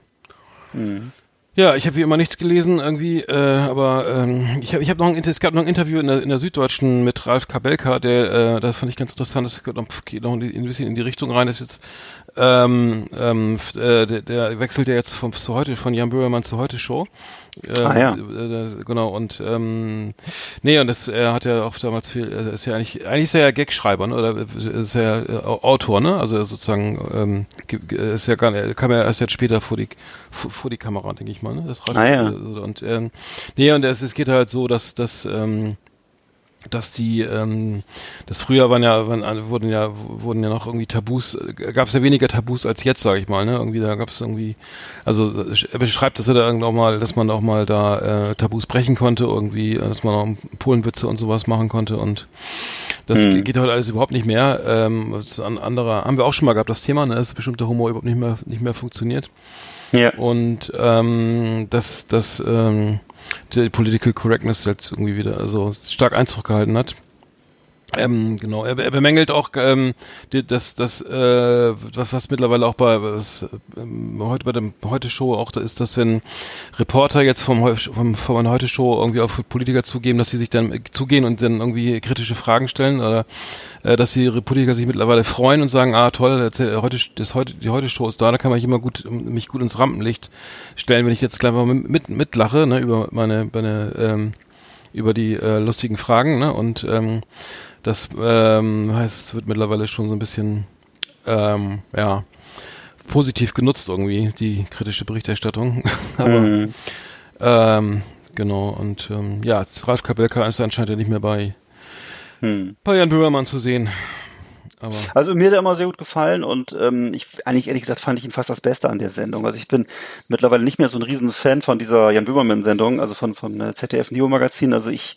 C: Mhm.
B: Ja, ich habe wie immer nichts gelesen irgendwie, äh, aber ähm, ich habe ich hab noch ein, Inter- es gab noch ein Interview in der, in der Süddeutschen mit Ralf Kabelka, der, äh, das fand ich ganz interessant, das geht noch, geht ein bisschen in die Richtung rein, das ist jetzt, ähm, ähm, äh, der, der wechselt ja jetzt vom, zu heute, von Jan Böhmermann zu heute Show. Ähm,
C: Ah, ja.
B: äh, genau, und ähm, nee, und das, er hat ja auch damals viel, er ist ja eigentlich, eigentlich ist er ja Gagschreiber, ne? Oder ist er ja äh, Autor, ne? Also er sozusagen, ähm, ist ja gar nicht, kam ja erst jetzt später vor die vor, vor die Kamera, denke ich mal, ne? Das
C: Ah, ja.
B: Und ähm, nee, und es, es geht halt so, dass, dass ähm, dass die, ähm, das früher waren ja, waren, wurden ja, wurden ja noch irgendwie Tabus, gab es ja weniger Tabus als jetzt, sage ich mal, ne? Irgendwie, da gab es irgendwie, also er beschreibt das ja da irgendwie auch mal, dass man auch mal da äh, Tabus brechen konnte, irgendwie, dass man auch Polenwitze und sowas machen konnte und das
C: Hm.
B: geht heute alles überhaupt nicht mehr. Ähm, das an anderer haben wir auch schon mal gehabt, das Thema, ne, dass bestimmter Humor überhaupt nicht mehr nicht mehr funktioniert.
C: Ja.
B: Und ähm, dass das ähm, die Political Correctness jetzt irgendwie wieder also stark Einzug gehalten hat. Ähm, genau, er, er bemängelt auch ähm, das, das äh, was, was mittlerweile auch bei was, ähm, heute bei dem Heute Show auch da ist, dass wenn Reporter jetzt vom, vom von Heute Show irgendwie auf Politiker zugeben, dass sie sich dann äh, zugehen und dann irgendwie kritische Fragen stellen oder äh, dass die Politiker sich mittlerweile freuen und sagen, ah toll, erzähl- heute das heute die Heute Show ist da, da kann man immer gut mich gut ins Rampenlicht stellen, wenn ich jetzt gleich mal mit mitlache, ne, über meine meine ähm, über die äh, lustigen Fragen, ne? Und ähm, das ähm, heißt, es wird mittlerweile schon so ein bisschen ähm, ja positiv genutzt irgendwie die kritische Berichterstattung. Aber
C: Mhm.
B: ähm, genau und ähm, ja, Ralf Kabelka ist anscheinend ja nicht mehr bei
C: Hm.
B: bei Jan Böhmermann zu sehen. Aber
C: Also mir hat er immer sehr gut gefallen und ähm, ich eigentlich ehrlich gesagt fand ich ihn fast das Beste an der Sendung. Also ich bin mittlerweile nicht mehr so ein riesen Fan von dieser Jan Böhmermann Sendung, also von von äh, ZDF Neo Magazin. Also ich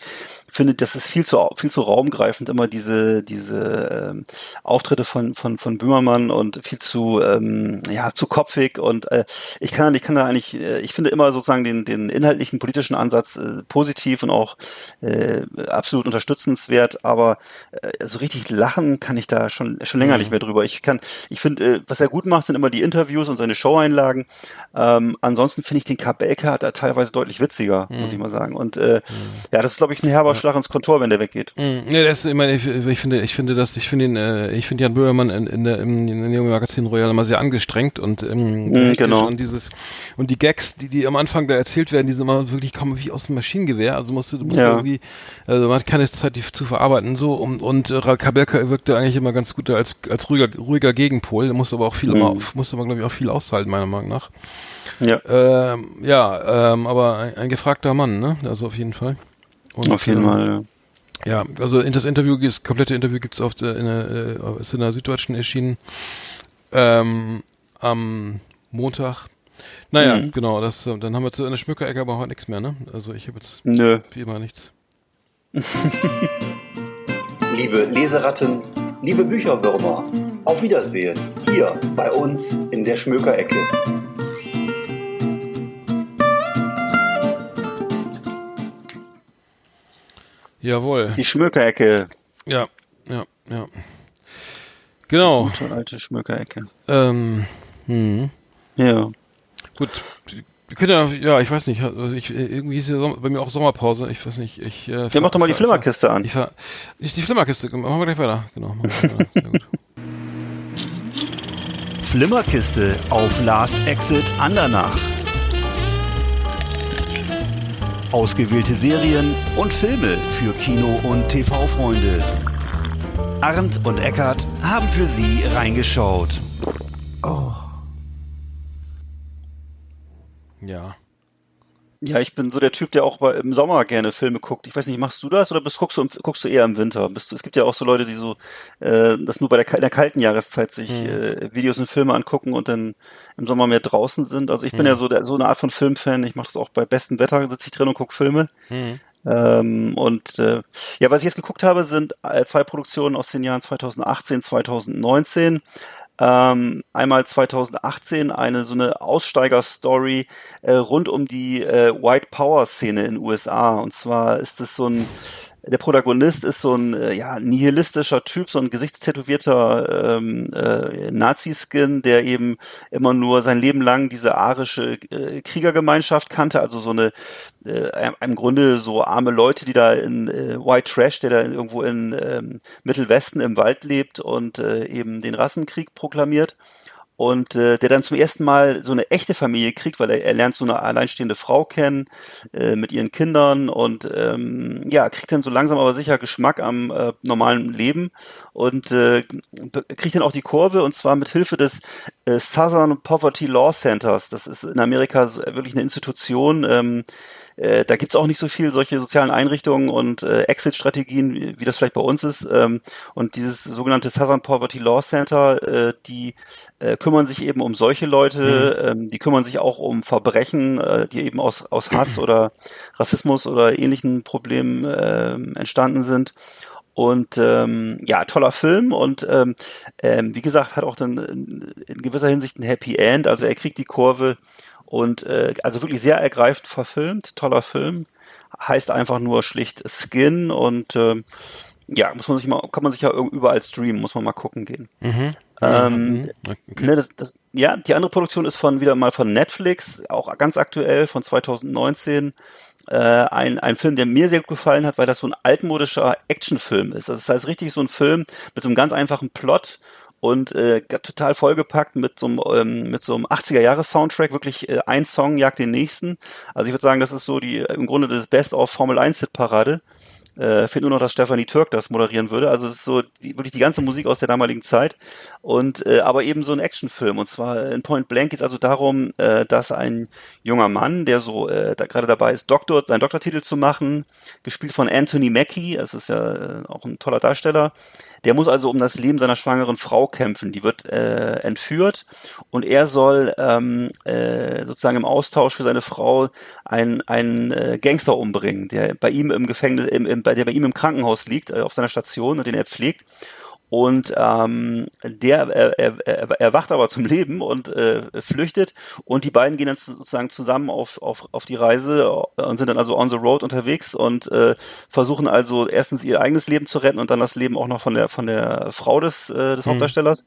C: finde, das ist viel zu viel zu raumgreifend immer diese diese ähm, Auftritte von von von Böhmermann und viel zu ähm, ja zu kopfig und äh, ich kann ich kann da eigentlich äh, ich finde immer sozusagen den den inhaltlichen politischen Ansatz äh, positiv und auch äh, absolut unterstützenswert, aber äh, so richtig lachen kann ich da schon schon länger nicht mehr drüber. Ich kann ich finde äh, was er gut macht sind immer die Interviews und seine Showeinlagen. Ähm, ansonsten finde ich den Kabelka da teilweise deutlich witziger, muss ich mal sagen. Und äh, ja, das ist glaube ich ein herber Schlag ins Kontor, wenn der weggeht.
B: Mm, Nee, das ist immer, ich, ich finde, ich finde das, ich finde ihn, äh, ich finde Jan Böhmermann in, in der, im, in dem Magazin Royal immer sehr angestrengt und, ähm, hektisch
C: genau.
B: und dieses, und die Gags, die, die am Anfang da erzählt werden, die sind immer wirklich kommen wie aus dem Maschinengewehr, also musst du, musst
C: Ja.
B: irgendwie, also man hat keine Zeit, die zu verarbeiten, so, und, und äh, Kabelka wirkte eigentlich immer ganz gut als, als ruhiger, ruhiger Gegenpol, der musste aber auch viel
C: Mhm.
B: immer, musste aber, glaube ich, auch viel aushalten, meiner Meinung nach.
C: Ja,
B: Ähm, ja, ähm, aber ein, ein gefragter Mann, ne, also auf jeden Fall. Und,
C: auf jeden
B: ähm,
C: Fall. Ja.
B: ja, also in das Interview, das komplette Interview gibt's auf der, in der, äh, ist in der Süddeutschen erschienen. Ähm, am Montag. Naja,
C: Mhm.
B: genau, das, äh, dann haben wir zu einer Schmückerecke aber heute nichts mehr, ne? Also ich habe jetzt
C: Nö.
B: wie immer nichts.
E: Liebe Leseratten, liebe Bücherwürmer, auf Wiedersehen hier bei uns in der Schmökerecke.
B: Jawohl.
C: Die Schmökerecke.
B: Ja, ja, ja. Genau.
C: Gute alte Schmökerecke.
B: Ähm, hm.
C: Ja.
B: Gut. Wir können ja, ja, ich weiß nicht, also ich, irgendwie ist ja bei mir auch Sommerpause, ich weiß nicht, ich, äh,
C: Ja, mach doch mal die Flimmerkiste an.
B: Ich ich, die Flimmerkiste, machen wir gleich weiter, genau. Weiter. Sehr gut.
E: Flimmerkiste auf Last Exit Andernach. Ausgewählte Serien und Filme für Kino- und TV-Freunde. Arndt und Eckart haben für Sie reingeschaut.
B: Ja.
C: Ja, ich bin so der Typ, der auch bei, im Sommer gerne Filme guckt. Ich weiß nicht, machst du das oder bist, guckst, du, guckst du eher im Winter? Bist, du- es gibt ja auch so Leute, die so äh, das nur bei der, kal- der kalten Jahreszeit sich
B: Mhm.
C: äh, Videos und Filme angucken und dann im Sommer mehr draußen sind. Also ich bin
B: Mhm.
C: ja so, der, so eine Art von Filmfan. Ich mache das auch bei bestem Wetter, sitze ich drin und gucke Filme.
B: Mhm.
C: Ähm, und äh, ja, was ich jetzt geguckt habe, sind äh, zwei Produktionen aus den Jahren 2018, 2019. Ähm, einmal 2018 eine so eine Aussteiger-Story äh, rund um die äh, White Power-Szene in USA. Und zwar ist es so ein der Protagonist ist so ein äh, ja, nihilistischer Typ, so ein gesichtstätowierter ähm, äh, Nazi-Skin, der eben immer nur sein Leben lang diese arische äh, Kriegergemeinschaft kannte, also so eine äh, im Grunde so arme Leute, die da in äh, White Trash, der da irgendwo in ähm, Mittelwesten im Wald lebt und äh, eben den Rassenkrieg proklamiert und äh, der dann zum ersten Mal so eine echte Familie kriegt, weil er, er lernt so eine alleinstehende Frau kennen äh, mit ihren Kindern und ähm, ja kriegt dann so langsam aber sicher Geschmack am äh, normalen Leben und äh, kriegt dann auch die Kurve und zwar mit Hilfe des äh, Southern Poverty Law Centers. Das ist in Amerika so, wirklich eine Institution. Ähm, äh, da gibt's auch nicht so viel solche sozialen Einrichtungen und äh, Exit-Strategien, wie, wie das vielleicht bei uns ist. Ähm, und dieses sogenannte Southern Poverty Law Center, äh, die äh, kümmern sich eben um solche Leute, ähm, die kümmern sich auch um Verbrechen, äh, die eben aus, aus Hass oder Rassismus oder ähnlichen Problemen ähm, entstanden sind. Und ähm, ja, toller Film und ähm, ähm, wie gesagt, hat auch dann in, in gewisser Hinsicht ein Happy End. Also er kriegt die Kurve und äh, also wirklich sehr ergreifend verfilmt, toller Film. Heißt einfach nur schlicht Skin und ähm, ja, muss man sich mal, kann man sich ja überall streamen, muss man mal gucken gehen.
B: Mhm.
C: Ähm,
B: Mhm. Okay.
C: Ne, das, das, ja, die andere Produktion ist von wieder mal von Netflix, auch ganz aktuell von 2019. Äh, ein, ein Film, der mir sehr gut gefallen hat, weil das so ein altmodischer Actionfilm ist. Das ist halt richtig so ein Film mit so einem ganz einfachen Plot und äh, total vollgepackt mit so einem, ähm, mit so einem 80er-Jahres-Soundtrack, wirklich äh, ein Song jagt den nächsten. Also ich würde sagen, das ist so die im Grunde das Best of Formel 1 Hitparade. Äh, fehlt nur noch, dass Stefanie Türk das moderieren würde. Also es ist so die, wirklich die ganze Musik aus der damaligen Zeit. Und äh, aber eben so ein Actionfilm. Und zwar in Point Blank geht es also darum, äh, dass ein junger Mann, der so äh, da gerade dabei ist, Doktor, seinen Doktortitel zu machen, gespielt von Anthony Mackie, das ist ja äh, auch ein toller Darsteller, der muss also um das Leben seiner schwangeren Frau kämpfen. Die wird äh, entführt und er soll ähm, äh, sozusagen im Austausch für seine Frau einen, einen äh, Gangster umbringen, der bei ihm im Gefängnis, im, im, bei der bei ihm im Krankenhaus liegt, äh, auf seiner Station und den er pflegt. Und ähm, der er, er, er, wacht aber zum Leben und äh, flüchtet und die beiden gehen dann sozusagen zusammen auf, auf, auf die Reise und sind dann also on the road unterwegs und äh, versuchen also erstens ihr eigenes Leben zu retten und dann das Leben auch noch von der von der Frau des, äh, des Hauptdarstellers.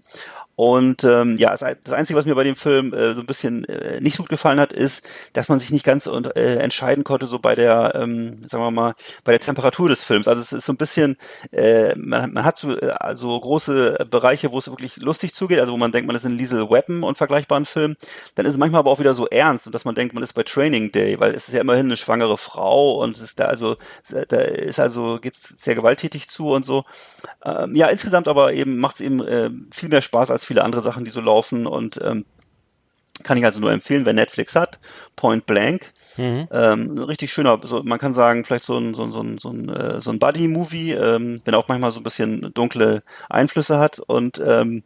C: Und ähm, ja, das, Einzige, was mir bei dem Film äh, so ein bisschen äh, nicht so gut gefallen hat, ist, dass man sich nicht ganz äh, entscheiden konnte, so bei der, ähm, sagen wir mal, bei der Temperatur des Films. Also es ist so ein bisschen, äh, man, man hat so also große Bereiche, wo es wirklich lustig zugeht, also wo man denkt, man ist in Liesel Weapon und vergleichbaren Film. Dann ist es manchmal aber auch wieder so ernst dass man denkt, man ist bei Training Day, weil es ist ja immerhin eine schwangere Frau und es ist da also, da ist also geht's sehr gewalttätig zu und so. Ähm, ja, insgesamt aber eben macht es eben äh, viel mehr Spaß als viele andere Sachen, die so laufen und ähm, kann ich also nur empfehlen, wer Netflix hat, Point Blank.
B: Mhm.
C: Ähm, richtig schöner, so, man kann sagen, vielleicht so ein, so ein, so ein, so ein, äh, so ein Buddy-Movie, ähm, wenn auch manchmal so ein bisschen dunkle Einflüsse hat und ähm,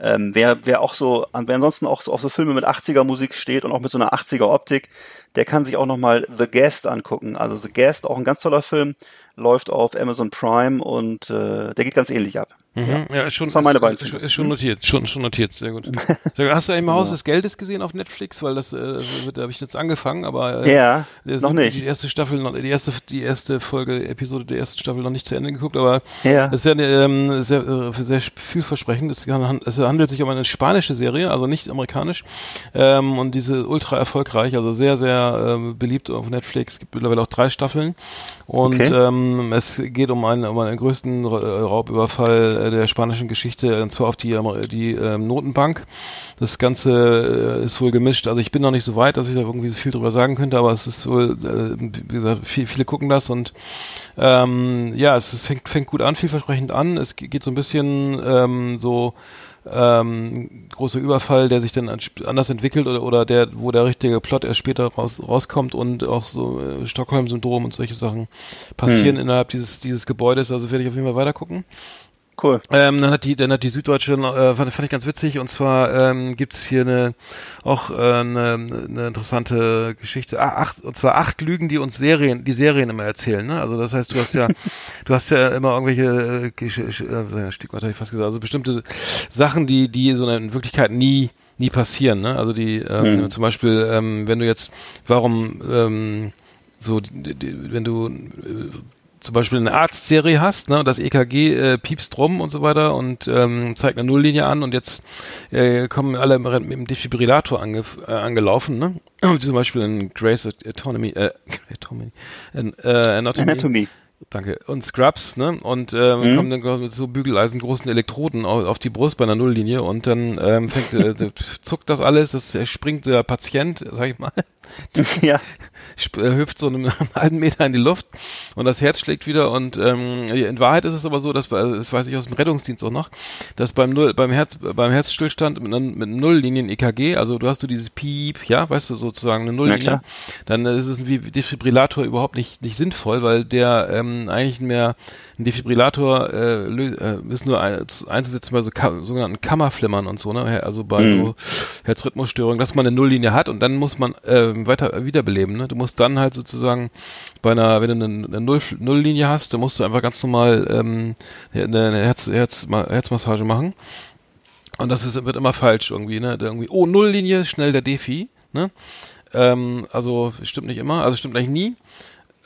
C: ähm, wer, wer auch so, wer ansonsten auch so auf so Filme mit 80er Musik steht und auch mit so einer 80er Optik, der kann sich auch nochmal The Guest angucken. Also The Guest, auch ein ganz toller Film, läuft auf Amazon Prime und äh, der geht ganz ähnlich ab.
B: Mhm. Ja, ist schon,
C: Das meine
B: ist,
C: beiden
B: ist, ist schon notiert, schon, schon notiert, sehr gut. Sehr gut. Hast du im Haus des Geldes gesehen auf Netflix? Weil das, äh, wird- da habe ich jetzt angefangen, aber äh,
C: Ja,
B: wir
C: noch nicht.
B: Die erste Staffel, noch, die erste, die erste Folge, Episode der ersten Staffel noch nicht zu Ende geguckt, aber
C: Ja.
B: es ist ja eine, ähm, sehr, äh, sehr vielversprechend. Es, kann, es handelt sich um eine spanische Serie, also nicht amerikanisch, ähm, und diese ultra erfolgreich, also sehr, sehr ähm, beliebt auf Netflix. Es gibt mittlerweile auch drei Staffeln und
C: Okay.
B: ähm, es geht um einen, um einen größten Ra- Raubüberfall äh, der spanischen Geschichte, und zwar auf die, Amer- die ähm, Notenbank. Das Ganze äh, ist wohl gemischt. Also ich bin noch nicht so weit, dass ich da irgendwie viel drüber sagen könnte, aber es ist wohl, äh, wie gesagt, viel, viele gucken das und ähm, ja, es, es fängt, fängt gut an, vielversprechend an. Es ge- geht so ein bisschen ähm, so ähm, großer Überfall, der sich dann an- anders entwickelt oder, oder der, wo der richtige Plot erst später raus, rauskommt und auch so äh, Stockholm-Syndrom und solche Sachen passieren innerhalb dieses, dieses Gebäudes. Also werde ich auf jeden Fall weiter gucken.
C: Cool.
B: Ähm, dann hat die, dann hat die Süddeutsche, äh, fand, fand ich ganz witzig, und zwar ähm, gibt's hier eine auch äh, eine, eine interessante Geschichte. Ah, acht, und zwar acht Lügen, die uns Serien, die Serien immer erzählen. Ne? Also das heißt, du hast ja, du hast ja immer irgendwelche äh, äh, Stichwort habe ich fast gesagt, also bestimmte Sachen, die, die so in Wirklichkeit nie nie passieren. Ne? Also die, ähm, zum Beispiel, ähm, wenn du jetzt, warum ähm, so, die, die, wenn du äh, zum Beispiel eine Arztserie hast, ne, und das EKG äh, piepst rum und so weiter und ähm, zeigt eine Nulllinie an und jetzt äh, kommen alle mit dem Defibrillator ange, äh, angelaufen, ne? Und zum Beispiel in Grace Autonomy, äh, Autonomy, äh, Anatomy.
C: Anatomy.
B: Danke. Und Scrubs, ne? Und ähm, kommen dann mit so Bügeleisen großen Elektroden auf, auf die Brust bei einer Nulllinie und dann ähm, fängt äh, zuckt das alles, das springt der Patient, sag ich mal,
C: ja.
B: äh, hüpft so einen halben Meter in die Luft und das Herz schlägt wieder und ähm, in Wahrheit ist es aber so, dass also das weiß ich aus dem Rettungsdienst auch noch, dass beim Null, beim Herz beim Herzstillstand mit, mit einem Nulllinien EKG, also du hast du dieses Piep, ja, weißt du sozusagen eine Nulllinie, dann ist es wie Defibrillator überhaupt nicht nicht sinnvoll, weil der ähm, eigentlich mehr ein Defibrillator äh, äh, ist nur ein, einzusetzen bei so Ka sogenannten Kammerflimmern und so, ne? Also bei so Herzrhythmusstörungen, dass man eine Nulllinie hat und dann muss man äh, weiter wiederbeleben. Ne? Du musst dann halt sozusagen bei einer, wenn du eine, eine Null, Nulllinie hast, dann musst du einfach ganz normal ähm, eine, eine Herz, Herz, Herzmassage machen. Und das ist, wird immer falsch irgendwie, ne? Irgendwie, oh, Nulllinie, schnell der Defi, ne? Ähm, also stimmt nicht immer, also stimmt eigentlich nie.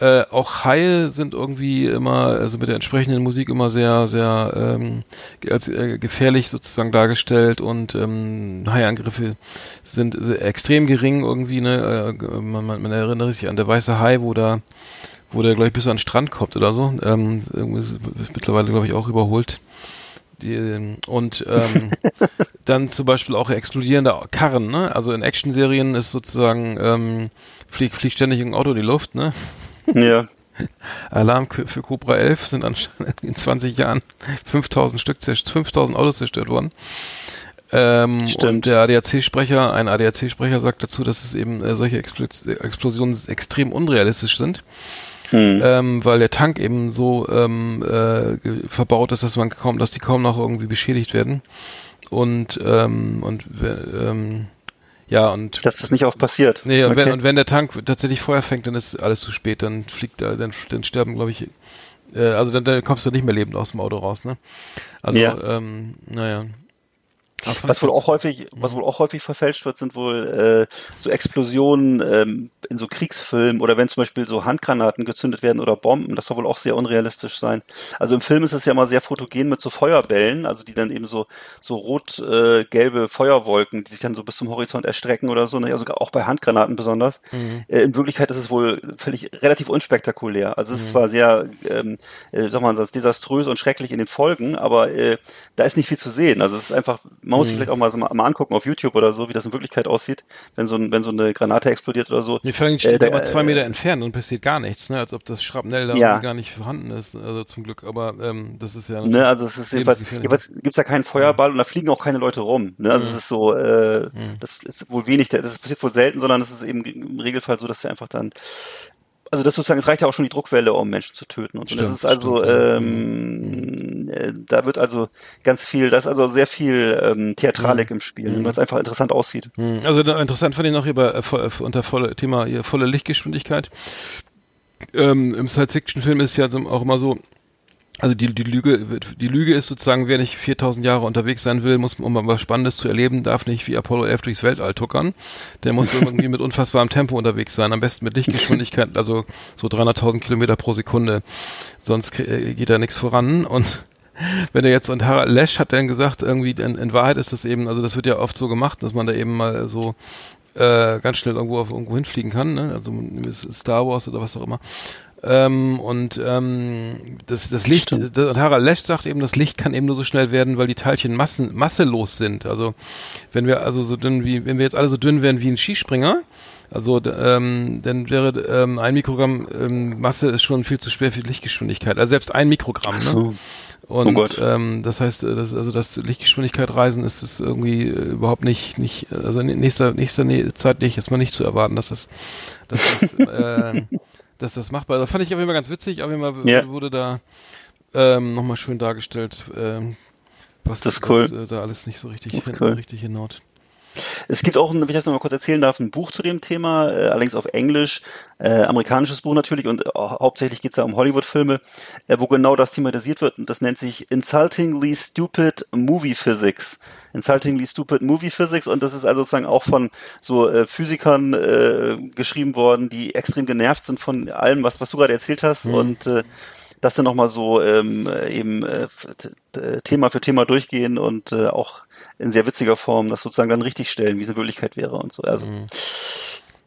B: Äh, auch Haie sind irgendwie immer, also mit der entsprechenden Musik immer sehr, sehr ähm, als äh, gefährlich sozusagen dargestellt und ähm, Haiangriffe sind extrem gering irgendwie, ne? Äh, man, man, man erinnert sich an der weiße Hai, wo da, wo der, glaube ich, bis an den Strand kommt oder so. Ähm, irgendwie ist mittlerweile, glaube ich, auch überholt. Die, ähm, und ähm, dann zum Beispiel auch explodierende Karren, ne? Also in Actionserien ist sozusagen ähm, fliegt, fliegt ständig ein Auto in die Luft, ne?
C: Ja.
B: Alarm für Cobra 11 sind anscheinend in 20 Jahren 5000 Stück, zerst- 5000 Autos zerstört worden. Ähm,
C: Stimmt.
B: und der ADAC-Sprecher, ein ADAC-Sprecher sagt dazu, dass es eben äh, solche Expl Explosionen extrem unrealistisch sind,
C: Hm.
B: ähm, weil der Tank eben so ähm, äh, verbaut ist, dass man kaum, dass die kaum noch irgendwie beschädigt werden. Und ähm, und ähm, ja und
C: Dass das nicht oft passiert.
B: Nee, und,
C: Okay.
B: wenn, und wenn der Tank tatsächlich Feuer fängt, dann ist alles zu spät. Dann fliegt da, dann, dann sterben, glaube ich, äh, also dann, dann kommst du nicht mehr lebend aus dem Auto raus, ne? Also,
C: Ja.
B: ähm, naja.
C: Was wohl auch häufig, was wohl auch häufig verfälscht wird, sind wohl äh, so Explosionen ähm, in so Kriegsfilmen oder wenn zum Beispiel so Handgranaten gezündet werden oder Bomben, das soll wohl auch sehr unrealistisch sein. Also im Film ist es ja immer sehr fotogen mit so Feuerbällen, also die dann eben so so rot-gelbe Feuerwolken, die sich dann so bis zum Horizont erstrecken oder so, ne? also auch bei Handgranaten besonders. Äh, in Wirklichkeit ist es wohl völlig relativ unspektakulär. Also es ist zwar sehr, ähm, äh, sag mal, desaströs und schrecklich in den Folgen, aber äh, da ist nicht viel zu sehen. Also es ist einfach, man muss sich vielleicht auch mal, so mal, mal angucken auf YouTube oder so, wie das in Wirklichkeit aussieht, wenn so, ein, wenn so eine Granate explodiert oder so.
B: Nee, vor allem steht
C: da-
B: aber zwei Meter entfernt und passiert gar nichts, ne? Als ob das Schrapnell da
C: Ja.
B: gar nicht vorhanden ist, also zum Glück. Aber ähm, das ist ja
C: Ne, also es ist jedenfalls, jedenfalls gibt's da keinen Feuerball und da fliegen auch keine Leute rum. Ne? Also es ist so, äh, das ist wohl wenig, das passiert wohl selten, sondern es ist eben im Regelfall so, dass sie einfach dann also das sozusagen, es reicht ja auch schon die Druckwelle, um Menschen zu töten. Und so. das
B: Stimmt,
C: ist also,
B: stimmt,
C: ähm, äh, da wird also ganz viel, da ist also sehr viel ähm, Theatralik im Spiel, weil es einfach interessant aussieht.
B: Hm, Also interessant fand ich noch hier bei, äh, äh, unter volle, Thema hier, volle Lichtgeschwindigkeit. Ähm, Im Science-Fiction-Film ist ja auch immer so, also die, die Lüge, die Lüge ist sozusagen, wer nicht 4000 Jahre unterwegs sein will, muss, um mal was Spannendes zu erleben, darf nicht wie Apollo 11 durchs Weltall tuckern. Der muss irgendwie mit unfassbarem Tempo unterwegs sein, am besten mit Lichtgeschwindigkeit, also so 300.000 Kilometer pro Sekunde. Sonst äh, geht da nichts voran und wenn er jetzt und Harald Lesch hat dann gesagt, irgendwie in, in Wahrheit ist das eben, also das wird ja oft so gemacht, dass man da eben mal so äh, ganz schnell irgendwo auf irgendwo hinfliegen kann, ne? Also Star Wars oder was auch immer. Ähm, und ähm, das, das Licht, das, Harald Lesch sagt eben, das Licht kann eben nur so schnell werden, weil die Teilchen massen, masselos sind. Also wenn wir also so dünn wie, wenn wir jetzt alle so dünn wären wie ein Skispringer, Also ähm, dann wäre ähm, ein Mikrogramm ähm, Masse ist schon viel zu schwer für die Lichtgeschwindigkeit. Also selbst ein Mikrogramm. Ne? Und
C: Oh Gott.
B: Ähm, das heißt, äh, das, also das Lichtgeschwindigkeit reisen ist es irgendwie äh, überhaupt nicht, nicht, also in nächster, nächster Nä- Zeit nicht, ist mal nicht zu erwarten, dass das, dass das, äh, dass das machbar ist. Das fand ich auf jeden Fall ganz witzig, auf jeden Fall wurde da ähm, nochmal schön dargestellt, ähm, was,
C: Das ist cool.
B: was äh, da alles nicht so richtig,
C: Das ist
B: hin,
C: cool.
B: richtig hinhaut.
C: Es gibt auch, ein- wenn ich das noch mal kurz erzählen darf, ein Buch zu dem Thema, äh, allerdings auf Englisch, äh, amerikanisches Buch natürlich und äh, hauptsächlich geht es da um Hollywood-Filme, äh, wo genau das thematisiert wird und das nennt sich Insultingly Stupid Movie Physics. Insultingly Stupid Movie Physics und das ist also sozusagen auch von so äh, Physikern äh, geschrieben worden, die extrem genervt sind von allem, was, was du gerade erzählt hast und äh, das dann nochmal so ähm, äh, eben äh, äh, Thema für Thema durchgehen und äh, auch in sehr witziger Form das sozusagen dann richtig stellen, wie es in Wirklichkeit wäre und so. Also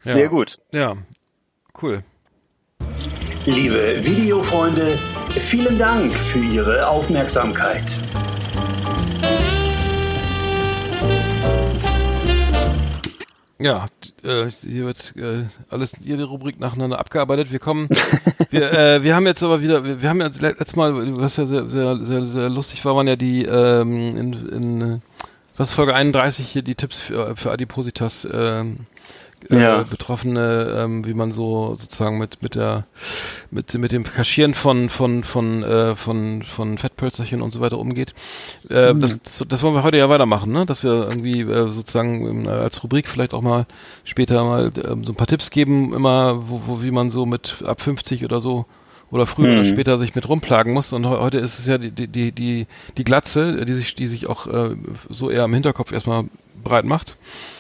C: sehr
B: Ja.
C: gut.
B: Ja, cool.
E: Liebe Videofreunde, vielen Dank für Ihre Aufmerksamkeit.
B: Ja, äh, hier wird äh, alles jede Rubrik nacheinander abgearbeitet. Wir kommen, wir, äh, wir haben jetzt aber wieder, wir, wir haben le- letztes Mal, was ja sehr, sehr, sehr, sehr lustig war, waren ja die ähm, in, in was Folge 31 hier die Tipps für, für Adipositas ähm, äh,
C: Ja.
B: Betroffene, ähm, wie man so sozusagen mit mit der mit mit dem Kaschieren von von von äh, von von Fettpölzerchen und so weiter umgeht. Äh,
C: Mhm.
B: das, das wollen wir heute ja weitermachen, ne? Dass wir irgendwie äh, sozusagen ähm, als Rubrik vielleicht auch mal später mal ähm, so ein paar Tipps geben, immer wo, wo wie man so mit ab 50 oder so oder früher oder
C: Mhm.
B: später sich mit rumplagen muss. Und he- heute ist es ja die die die die, die Glatze, die sich die sich auch äh, so eher im Hinterkopf erstmal breit macht.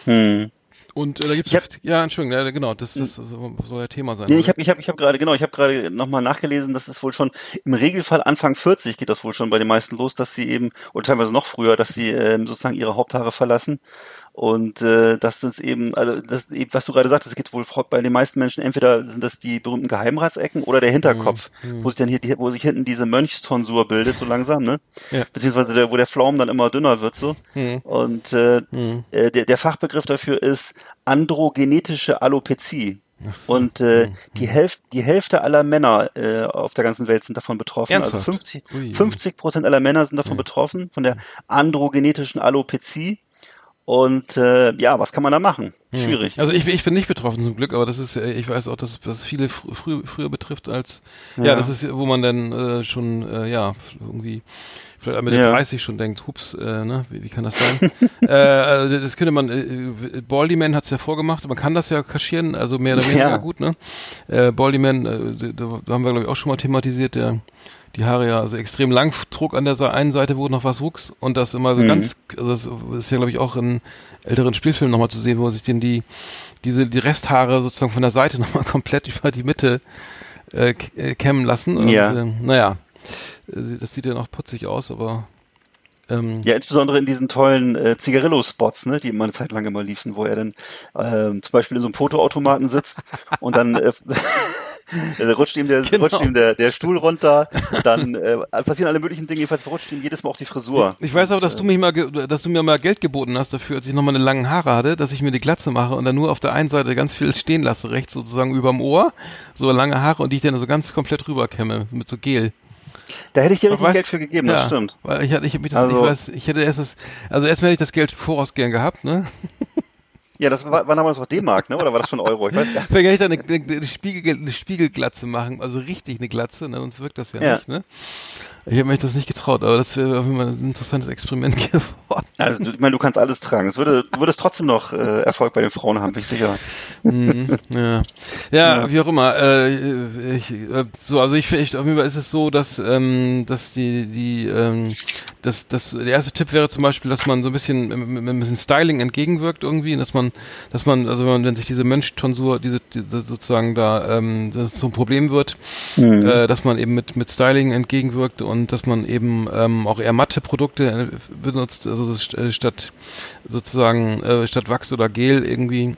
C: Hm.
B: Und äh, da gibt's
C: hab-
B: ja Entschuldigung, ja, genau, das das soll ja Thema sein.
C: Nee, ich habe ich hab, ich hab gerade genau, ich habe gerade nochmal nachgelesen, das ist wohl schon im Regelfall Anfang 40 geht das wohl schon bei den meisten los, dass sie eben oder teilweise noch früher, dass sie ähm, sozusagen ihre Haupthaare verlassen und äh, das ist eben also das was du gerade sagtest, es geht wohl bei den meisten Menschen entweder sind das die berühmten Geheimratsecken oder der Hinterkopf,
B: Mhm,
C: wo sich dann hier die, wo sich hinten diese Mönchstonsur bildet so langsam, ne?
B: Ja.
C: Beziehungsweise der, wo der Pflaumen dann immer dünner wird so
B: Mhm.
C: und äh,
B: Mhm.
C: äh, der, der Fachbegriff dafür ist androgenetische Alopezie.
B: So.
C: Und äh,
B: Mhm.
C: die, Hälfte, die Hälfte aller Männer äh, auf der ganzen Welt sind davon betroffen.
B: Ernsthaft?
C: Also 50,
B: Ui.
C: 50 Prozent aller Männer sind davon
B: Ja.
C: betroffen, von der androgenetischen Alopezie. Und äh, ja, was kann man da machen? Schwierig.
B: Also ich, ich bin nicht betroffen zum Glück, aber das ist, äh, ich weiß auch, dass das viele fr früh, früher betrifft als, ja.
C: Ja.
B: das ist, wo man dann äh, schon, äh, ja, irgendwie vielleicht mit den
C: Ja.
B: 30 schon denkt, hups, äh, ne, wie, wie kann das sein? äh, also das könnte man, äh, Baldyman hat es ja vorgemacht, man kann das ja kaschieren, also mehr oder weniger
C: Ja.
B: gut, ne? Äh, Baldyman, äh, da, da haben wir glaube ich auch schon mal thematisiert, der die Haare ja also extrem lang trug an der einen Seite, wo noch was wuchs und das immer so
C: Mhm.
B: ganz, also das ist ja glaube ich auch in älteren Spielfilmen nochmal zu sehen, wo sich denn die diese die Resthaare sozusagen von der Seite nochmal komplett über die Mitte äh, äh, kämmen lassen. Und,
C: Ja.
B: äh, naja, das sieht ja noch putzig aus, aber ähm,
C: Ja, insbesondere in diesen tollen äh, Zigarillo-Spots, ne, die immer eine Zeit lang immer liefen, wo er dann ähm, zum Beispiel in so einem Fotoautomaten sitzt und dann äh, äh, rutscht ihm, der,
B: Genau.
C: rutscht ihm der, der Stuhl runter, dann äh, passieren alle möglichen Dinge, jedenfalls rutscht ihm jedes Mal auch die Frisur.
B: Ich weiß auch, dass du mich mal, dass du mir mal Geld geboten hast dafür, als ich noch meine langen Haare hatte, dass ich mir die Glatze mache und dann nur auf der einen Seite ganz viel stehen lasse, rechts sozusagen überm Ohr, so lange Haare und die ich dann so ganz komplett rüberkämme mit so Gel.
C: Da hätte ich dir richtig
B: Weißt-
C: Geld für gegeben, das stimmt.
B: Weil ich hatte, ich mich das,
C: Also-
B: ich weiß, ich hätte erst das, also erstmal hätte ich das Geld voraus gern gehabt, ne?
C: Ja, das war, war damals noch D-Mark, ne? Oder war das schon Euro? Ich weiß gar nicht.
B: Vielleicht hätte ich da eine, eine, eine, Spiegel, eine Spiegelglatze machen, also richtig eine Glatze, ne? Sonst wirkt das ja,
C: Ja.
B: nicht, ne? Ich habe mich das nicht getraut, aber das wäre auf jeden Fall ein interessantes Experiment geworden.
C: Also, du, ich meine, du kannst alles tragen. Es würde, du würdest trotzdem noch äh, Erfolg bei den Frauen haben, bin ich sicher.
B: Mhm, ja. ja, wie auch immer. Äh, ich, äh, so, also ich finde, auf jeden Fall ist es so, dass, ähm, dass die, die, ähm, dass, dass der erste Tipp wäre zum Beispiel, dass man so ein bisschen mit, mit ein bisschen Styling entgegenwirkt irgendwie, dass man, dass man, also wenn, man, wenn sich diese Mönchtonsur, diese, diese sozusagen da, ähm, das zum Problem wird, äh, dass man eben mit mit Styling entgegenwirkt und dass man eben ähm, auch eher matte Produkte äh, benutzt, also äh, statt sozusagen äh, statt Wachs oder Gel irgendwie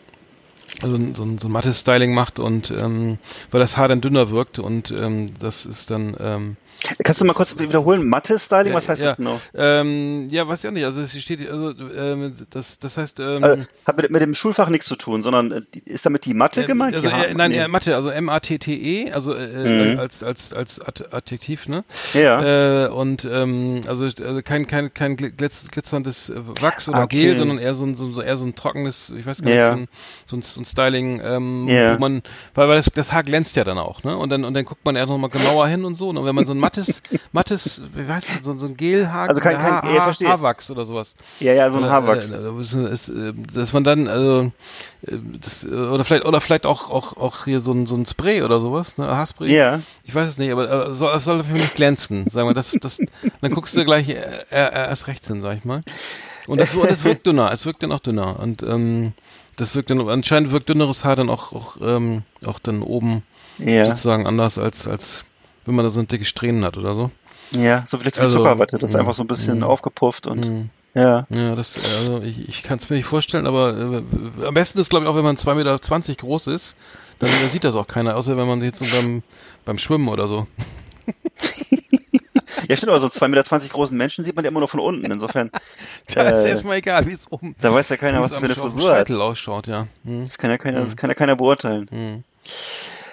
B: also so ein, so ein mattes Styling macht und ähm, weil das Haar dann dünner wirkt und ähm, das ist dann ähm,
C: Kannst du mal kurz wiederholen? Mathe-Styling, was heißt
B: ja,
C: das genau?
B: Ähm, ja, weiß ich auch nicht. Also es steht, also ähm, das, das heißt, ähm,
C: Also, hat mit, mit dem Schulfach nichts zu tun, sondern äh, ist damit die Mathe gemeint?
B: Also, äh,
C: Ha-
B: nein,
C: nee.
B: ja, Mathe, also M-A-T-T-E, also äh,
C: Mhm.
B: als als als Ad Adjektiv, ne?
C: Ja.
B: Äh, und ähm, also, also kein kein kein glitz, glitzerndes äh, Wachs oder
C: Ah, Okay.
B: Gel, sondern eher so ein, so, eher so ein trockenes, ich weiß gar nicht,
C: Ja.
B: so, ein, so, ein, so ein Styling, ähm,
C: Ja.
B: wo man, weil, weil das, das Haar glänzt ja dann auch, ne? Und dann und dann guckt man eher noch mal genauer hin und so. Und wenn man so ein mattes mattes, wie heißt das, so, so ein Gelhaar,
C: Also kein- kein-
B: Haar,
C: ja, verstehe.
B: Haarwachs oder sowas.
C: ja, ja, so ein
B: Oder,
C: Haarwachs.
B: Äh, äh, ist, ist, äh, dass man dann, also, äh, das, äh, oder vielleicht, oder vielleicht auch, auch, auch hier so ein, so ein Spray oder sowas, ne, Haarspray.
C: Ja.
B: Ich weiß es nicht, aber äh, soll, es soll dafür nicht glänzen, sagen wir, das, das, dann guckst du gleich äh, äh, erst rechts hin, sag ich mal. Und das, das wirkt dünner, es wirkt dann auch dünner und, ähm, das wirkt dann, anscheinend wirkt dünneres Haar dann auch, auch, ähm, auch dann oben
C: Ja.
B: sozusagen anders als, als, wenn man da so ein dicke Strähnen hat oder so.
C: Ja, so vielleicht wie
B: Also,
C: Zuckerwatte. Das ist einfach so ein bisschen
B: mh.
C: aufgepufft und
B: Mhm.
C: ja.
B: Ja, das, also ich, ich kann es mir nicht vorstellen, aber äh, am besten ist, glaube ich, auch wenn man 2,20 Meter groß ist, dann, dann sieht das auch keiner, außer wenn man jetzt so beim, beim Schwimmen oder so.
C: Ja, stimmt, aber so 2,20 Meter großen Menschen sieht man ja immer nur von unten. Insofern,
B: Da ist
C: Äh,
B: erstmal egal, wie es oben
C: da weiß ja keiner, was für eine Frisur hat.
B: Ausschaut, ja. Hm.
C: Das kann ja keiner, das kann ja keiner beurteilen.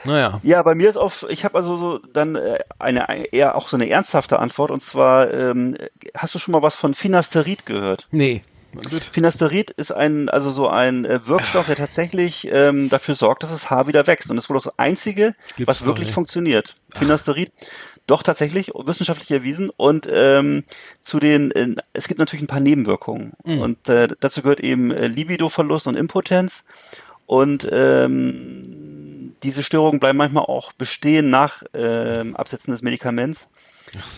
B: Naja.
C: Ja, bei mir ist auf, ich habe also so dann äh, eine eher auch so eine ernsthafte Antwort und zwar ähm, hast du schon mal was von Finasterid gehört?
B: Nee.
C: Finasterid ist ein also so ein äh, Wirkstoff, der tatsächlich ähm, dafür sorgt, dass das Haar wieder wächst und das ist wohl das einzige,
B: Gibt's
C: was wirklich
B: nicht.
C: funktioniert. Finasterid doch tatsächlich wissenschaftlich erwiesen und ähm, zu den äh, es gibt natürlich ein paar Nebenwirkungen
B: Mhm.
C: und äh, dazu gehört eben äh, Libidoverlust und Impotenz und ähm, diese Störungen bleiben manchmal auch bestehen nach ähm, Absetzen des Medikaments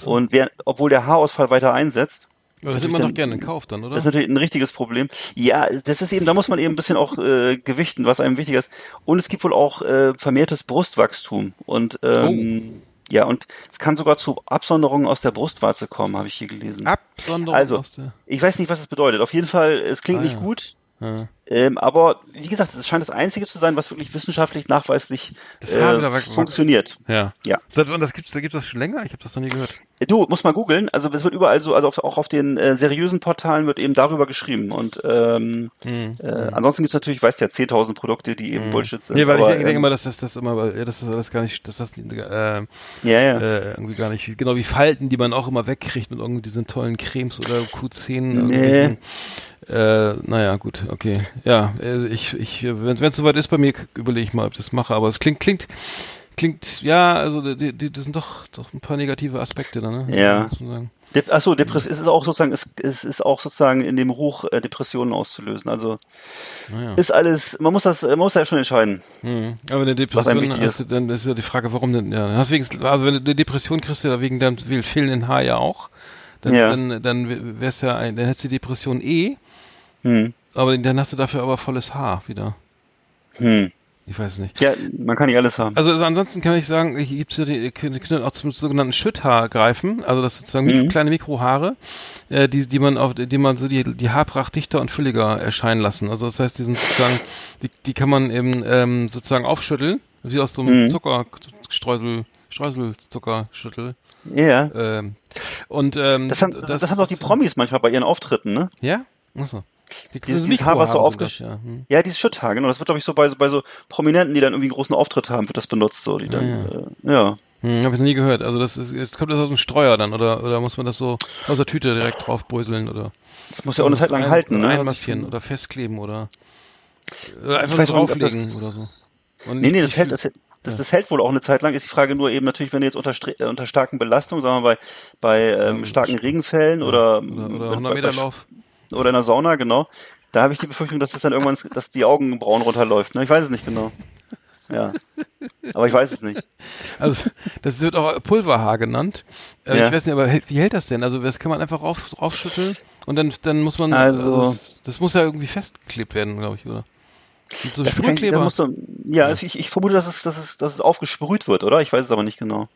C: und wer, obwohl der Haarausfall weiter einsetzt.
B: Aber das
C: ist
B: nimmt man doch gerne in Kauf dann, oder?
C: Das ist natürlich ein richtiges Problem. Ja, das ist eben, da muss man eben ein bisschen auch äh, gewichten, was einem wichtig ist. Und es gibt wohl auch äh, vermehrtes Brustwachstum. Und ähm, ja, und es kann sogar zu Absonderungen aus der Brustwarze kommen, habe ich hier gelesen.
B: Absonderung
C: Also,
B: aus der.
C: ich weiß nicht, was es bedeutet. Auf jeden Fall, es klingt
B: Ah,
C: nicht
B: ja.
C: gut.
B: Ja.
C: Ähm, aber wie gesagt, es scheint das Einzige zu sein, was wirklich wissenschaftlich nachweislich äh, funktioniert.
B: Ja.
C: Ja.
B: Und das gibt's, da gibt's das schon länger? Ich habe das noch nie gehört.
C: Du, musst mal googeln. Also es wird überall so, also auf, auch auf den äh, seriösen Portalen wird eben darüber geschrieben. Und ähm,
B: Hm.
C: äh, ansonsten gibt's natürlich, weißt du ja, 10.000 Produkte, die eben Bullshit sind.
B: Nee, weil ich
C: aber,
B: denke, denke
C: ähm,
B: immer, dass das, das immer, ja, dass das alles gar nicht, dass das äh,
C: ja, ja.
B: äh, irgendwie gar nicht, genau wie Falten, die man auch immer wegkriegt mit irgendwie diesen tollen Cremes oder Q10.
C: Nee.
B: Äh, naja, gut, okay. Ja, also ich, ich, wenn es soweit ist bei mir, überlege ich mal, ob ich das mache, aber es klingt, klingt, klingt, ja, also die, die, das sind doch, doch ein paar negative Aspekte da, ne?
C: Ja. Dep Achso, Depress es ist auch sozusagen, es, es ist auch sozusagen in dem Ruch, äh, Depressionen auszulösen. Also
B: Naja.
C: ist alles, man muss das, man muss ja schon entscheiden.
B: Mhm. Aber eine Depression hast du, dann ist ja die Frage, warum denn, ja, hast wegen, also wenn du eine Depression kriegst du ja wegen deinem fehlenden Haar ja auch, dann,
C: Ja.
B: dann, dann wär's ja ein, dann hättest du die Depression eh,
C: Hm.
B: aber dann hast du dafür aber volles Haar wieder.
C: Hm.
B: Ich weiß nicht.
C: Ja, man kann nicht alles haben.
B: Also, also ansonsten kann ich sagen, hier gibt's ja die, können auch zum sogenannten Schütthaar greifen, also das sind sozusagen
C: Mhm.
B: kleine Mikrohaare, äh, die, die man auf, die man so die, die Haarpracht dichter und fülliger erscheinen lassen. Also das heißt, die sind sozusagen, die, die kann man eben ähm, sozusagen aufschütteln, wie aus so einem
C: Mhm.
B: Zuckerstreusel, Streuselzuckerschüttel.
C: Ja.
B: Ähm, und ähm,
C: Das haben, das, das haben doch die Promis manchmal bei ihren Auftritten, ne?
B: Ja? Achso. Die,
C: Dieses-
B: diese
C: dieses Haar, was so aufgesch-
B: ja. Hm.
C: Ja, dieses Schütthaar, genau. Das wird, glaube ich, so bei, so bei so Prominenten, die dann irgendwie einen großen Auftritt haben, wird das benutzt, so, die dann,
B: Ah, Ja,
C: äh, ja.
B: Hm, habe ich noch nie gehört. Also das ist, jetzt kommt das aus dem Streuer dann oder oder muss man das so aus der Tüte direkt draufbröseln oder
C: Das muss ja auch eine Zeit lang
B: ein-
C: halten, ne?
B: Einmassieren oder festkleben oder, oder einfach
C: weiß
B: drauflegen
C: das-
B: oder so. Und
C: Nee, nee, das hält, das, hält- das, das hält wohl auch eine Zeit lang. Ist die Frage nur eben natürlich, wenn du jetzt unter, äh, unter starken Belastungen, sagen wir mal, bei, bei ähm, starken Regenfällen oder,
B: oder, oder
C: bei-
B: 100 Meter Lauf.
C: Oder in der Sauna, genau. Da habe ich die Befürchtung, dass es dann irgendwann, dass die Augenbrauen runterläuft. Ne? Ich weiß es nicht genau. Ja. Aber ich weiß es nicht.
B: Also das wird auch Pulverhaar genannt. Äh,
C: Ja.
B: Ich weiß nicht, aber wie hält das denn? Also das kann man einfach rauf, raufschütteln und dann dann muss man
C: Also-
B: das, das muss ja irgendwie festgeklebt werden, glaube ich, oder? Mit so
C: Das kann da musst du, ja, also ich, ich vermute, dass es, dass, es, dass es aufgesprüht wird, oder? Ich weiß es aber nicht genau.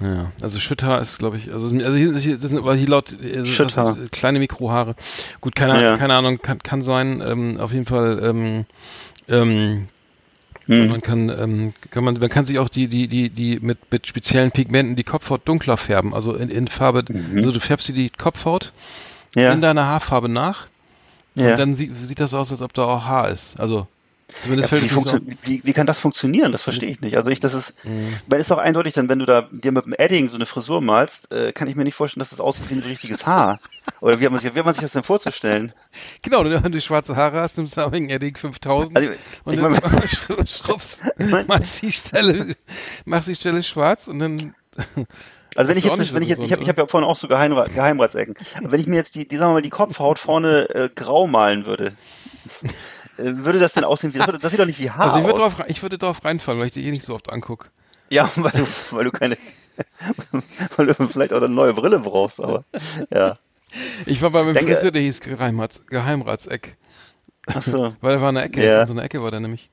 B: Ja, also Schütthaar ist, glaube ich, also, also hier, hier, das sind aber hier laut also
C: Schütthaar.
B: das sind kleine Mikrohaare. Gut, keine,
C: Ja.
B: keine Ahnung, kann, kann sein. Ähm, auf jeden Fall, ähm, ähm, Und man kann, ähm, kann man, man kann sich auch die, die, die, die mit, mit speziellen Pigmenten die Kopfhaut dunkler färben. Also in, in Farbe, also du färbst dir die Kopfhaut
C: Ja.
B: in deiner Haarfarbe nach.
C: ja.
B: Und dann sieht, sieht das aus, als ob da auch Haar ist. Also
C: Ja, wie,
B: so.
C: wie, wie kann das funktionieren? Das verstehe ich nicht. Also ich, das ist,
B: Mhm.
C: weil ist doch eindeutig, dann wenn du da dir mit dem Edding so eine Frisur malst, äh, kann ich mir nicht vorstellen, dass das aussieht wie ein richtiges Haar. Oder wie hat man sich, wie hat man sich das denn vorzustellen?
B: Genau, wenn du schwarze Haare hast, nimmst du Saming Edding 5000
C: Also,
B: und
C: ich
B: dann
C: mein-
B: schrubbst, machst die Stelle, machst die Stelle schwarz und dann
C: Also wenn ich jetzt,
B: so
C: wenn ich jetzt, ich habe ich hab ja vorhin auch so Geheimra Geheimratsecken. Aber wenn ich mir jetzt die, die sagen wir mal, die Kopfhaut vorne äh, grau malen würde, würde das denn aussehen wie, das, das sieht doch nicht wie Haar
B: Also ich würde
C: aus.
B: drauf, ich würde drauf reinfallen, weil ich die eh nicht so oft angucke.
C: Ja, weil du, weil du keine, weil du vielleicht auch eine neue Brille brauchst, aber, ja.
B: Ich war bei meinem
C: Denke-
B: Friseur, der hieß Geheimrats, Geheimratseck.
C: Ach so,
B: Weil da war eine Ecke,
C: Ja.
B: in so einer Ecke war der nämlich.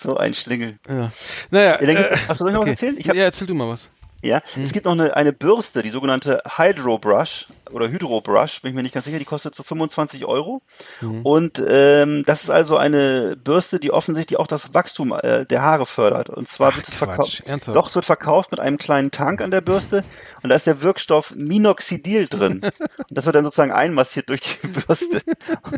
C: so ein Schlingel.
B: Ja. Naja,
C: Ja,
B: äh,
C: Hast du noch was
B: okay.
C: erzählen? Ich hab,
B: ja, erzähl du mal was.
C: Ja, es gibt noch eine, eine Bürste, die sogenannte Hydro Brush oder Hydro Brush, bin ich mir nicht ganz sicher, die kostet so 25 Euro. Und ähm, das ist also eine Bürste, die offensichtlich auch das Wachstum äh, der Haare fördert. Und zwar
B: Ach,
C: wird es verkauft. Doch, es wird verkauft mit einem kleinen Tank an der Bürste und da ist der Wirkstoff Minoxidil drin. und das wird dann sozusagen einmassiert durch die Bürste.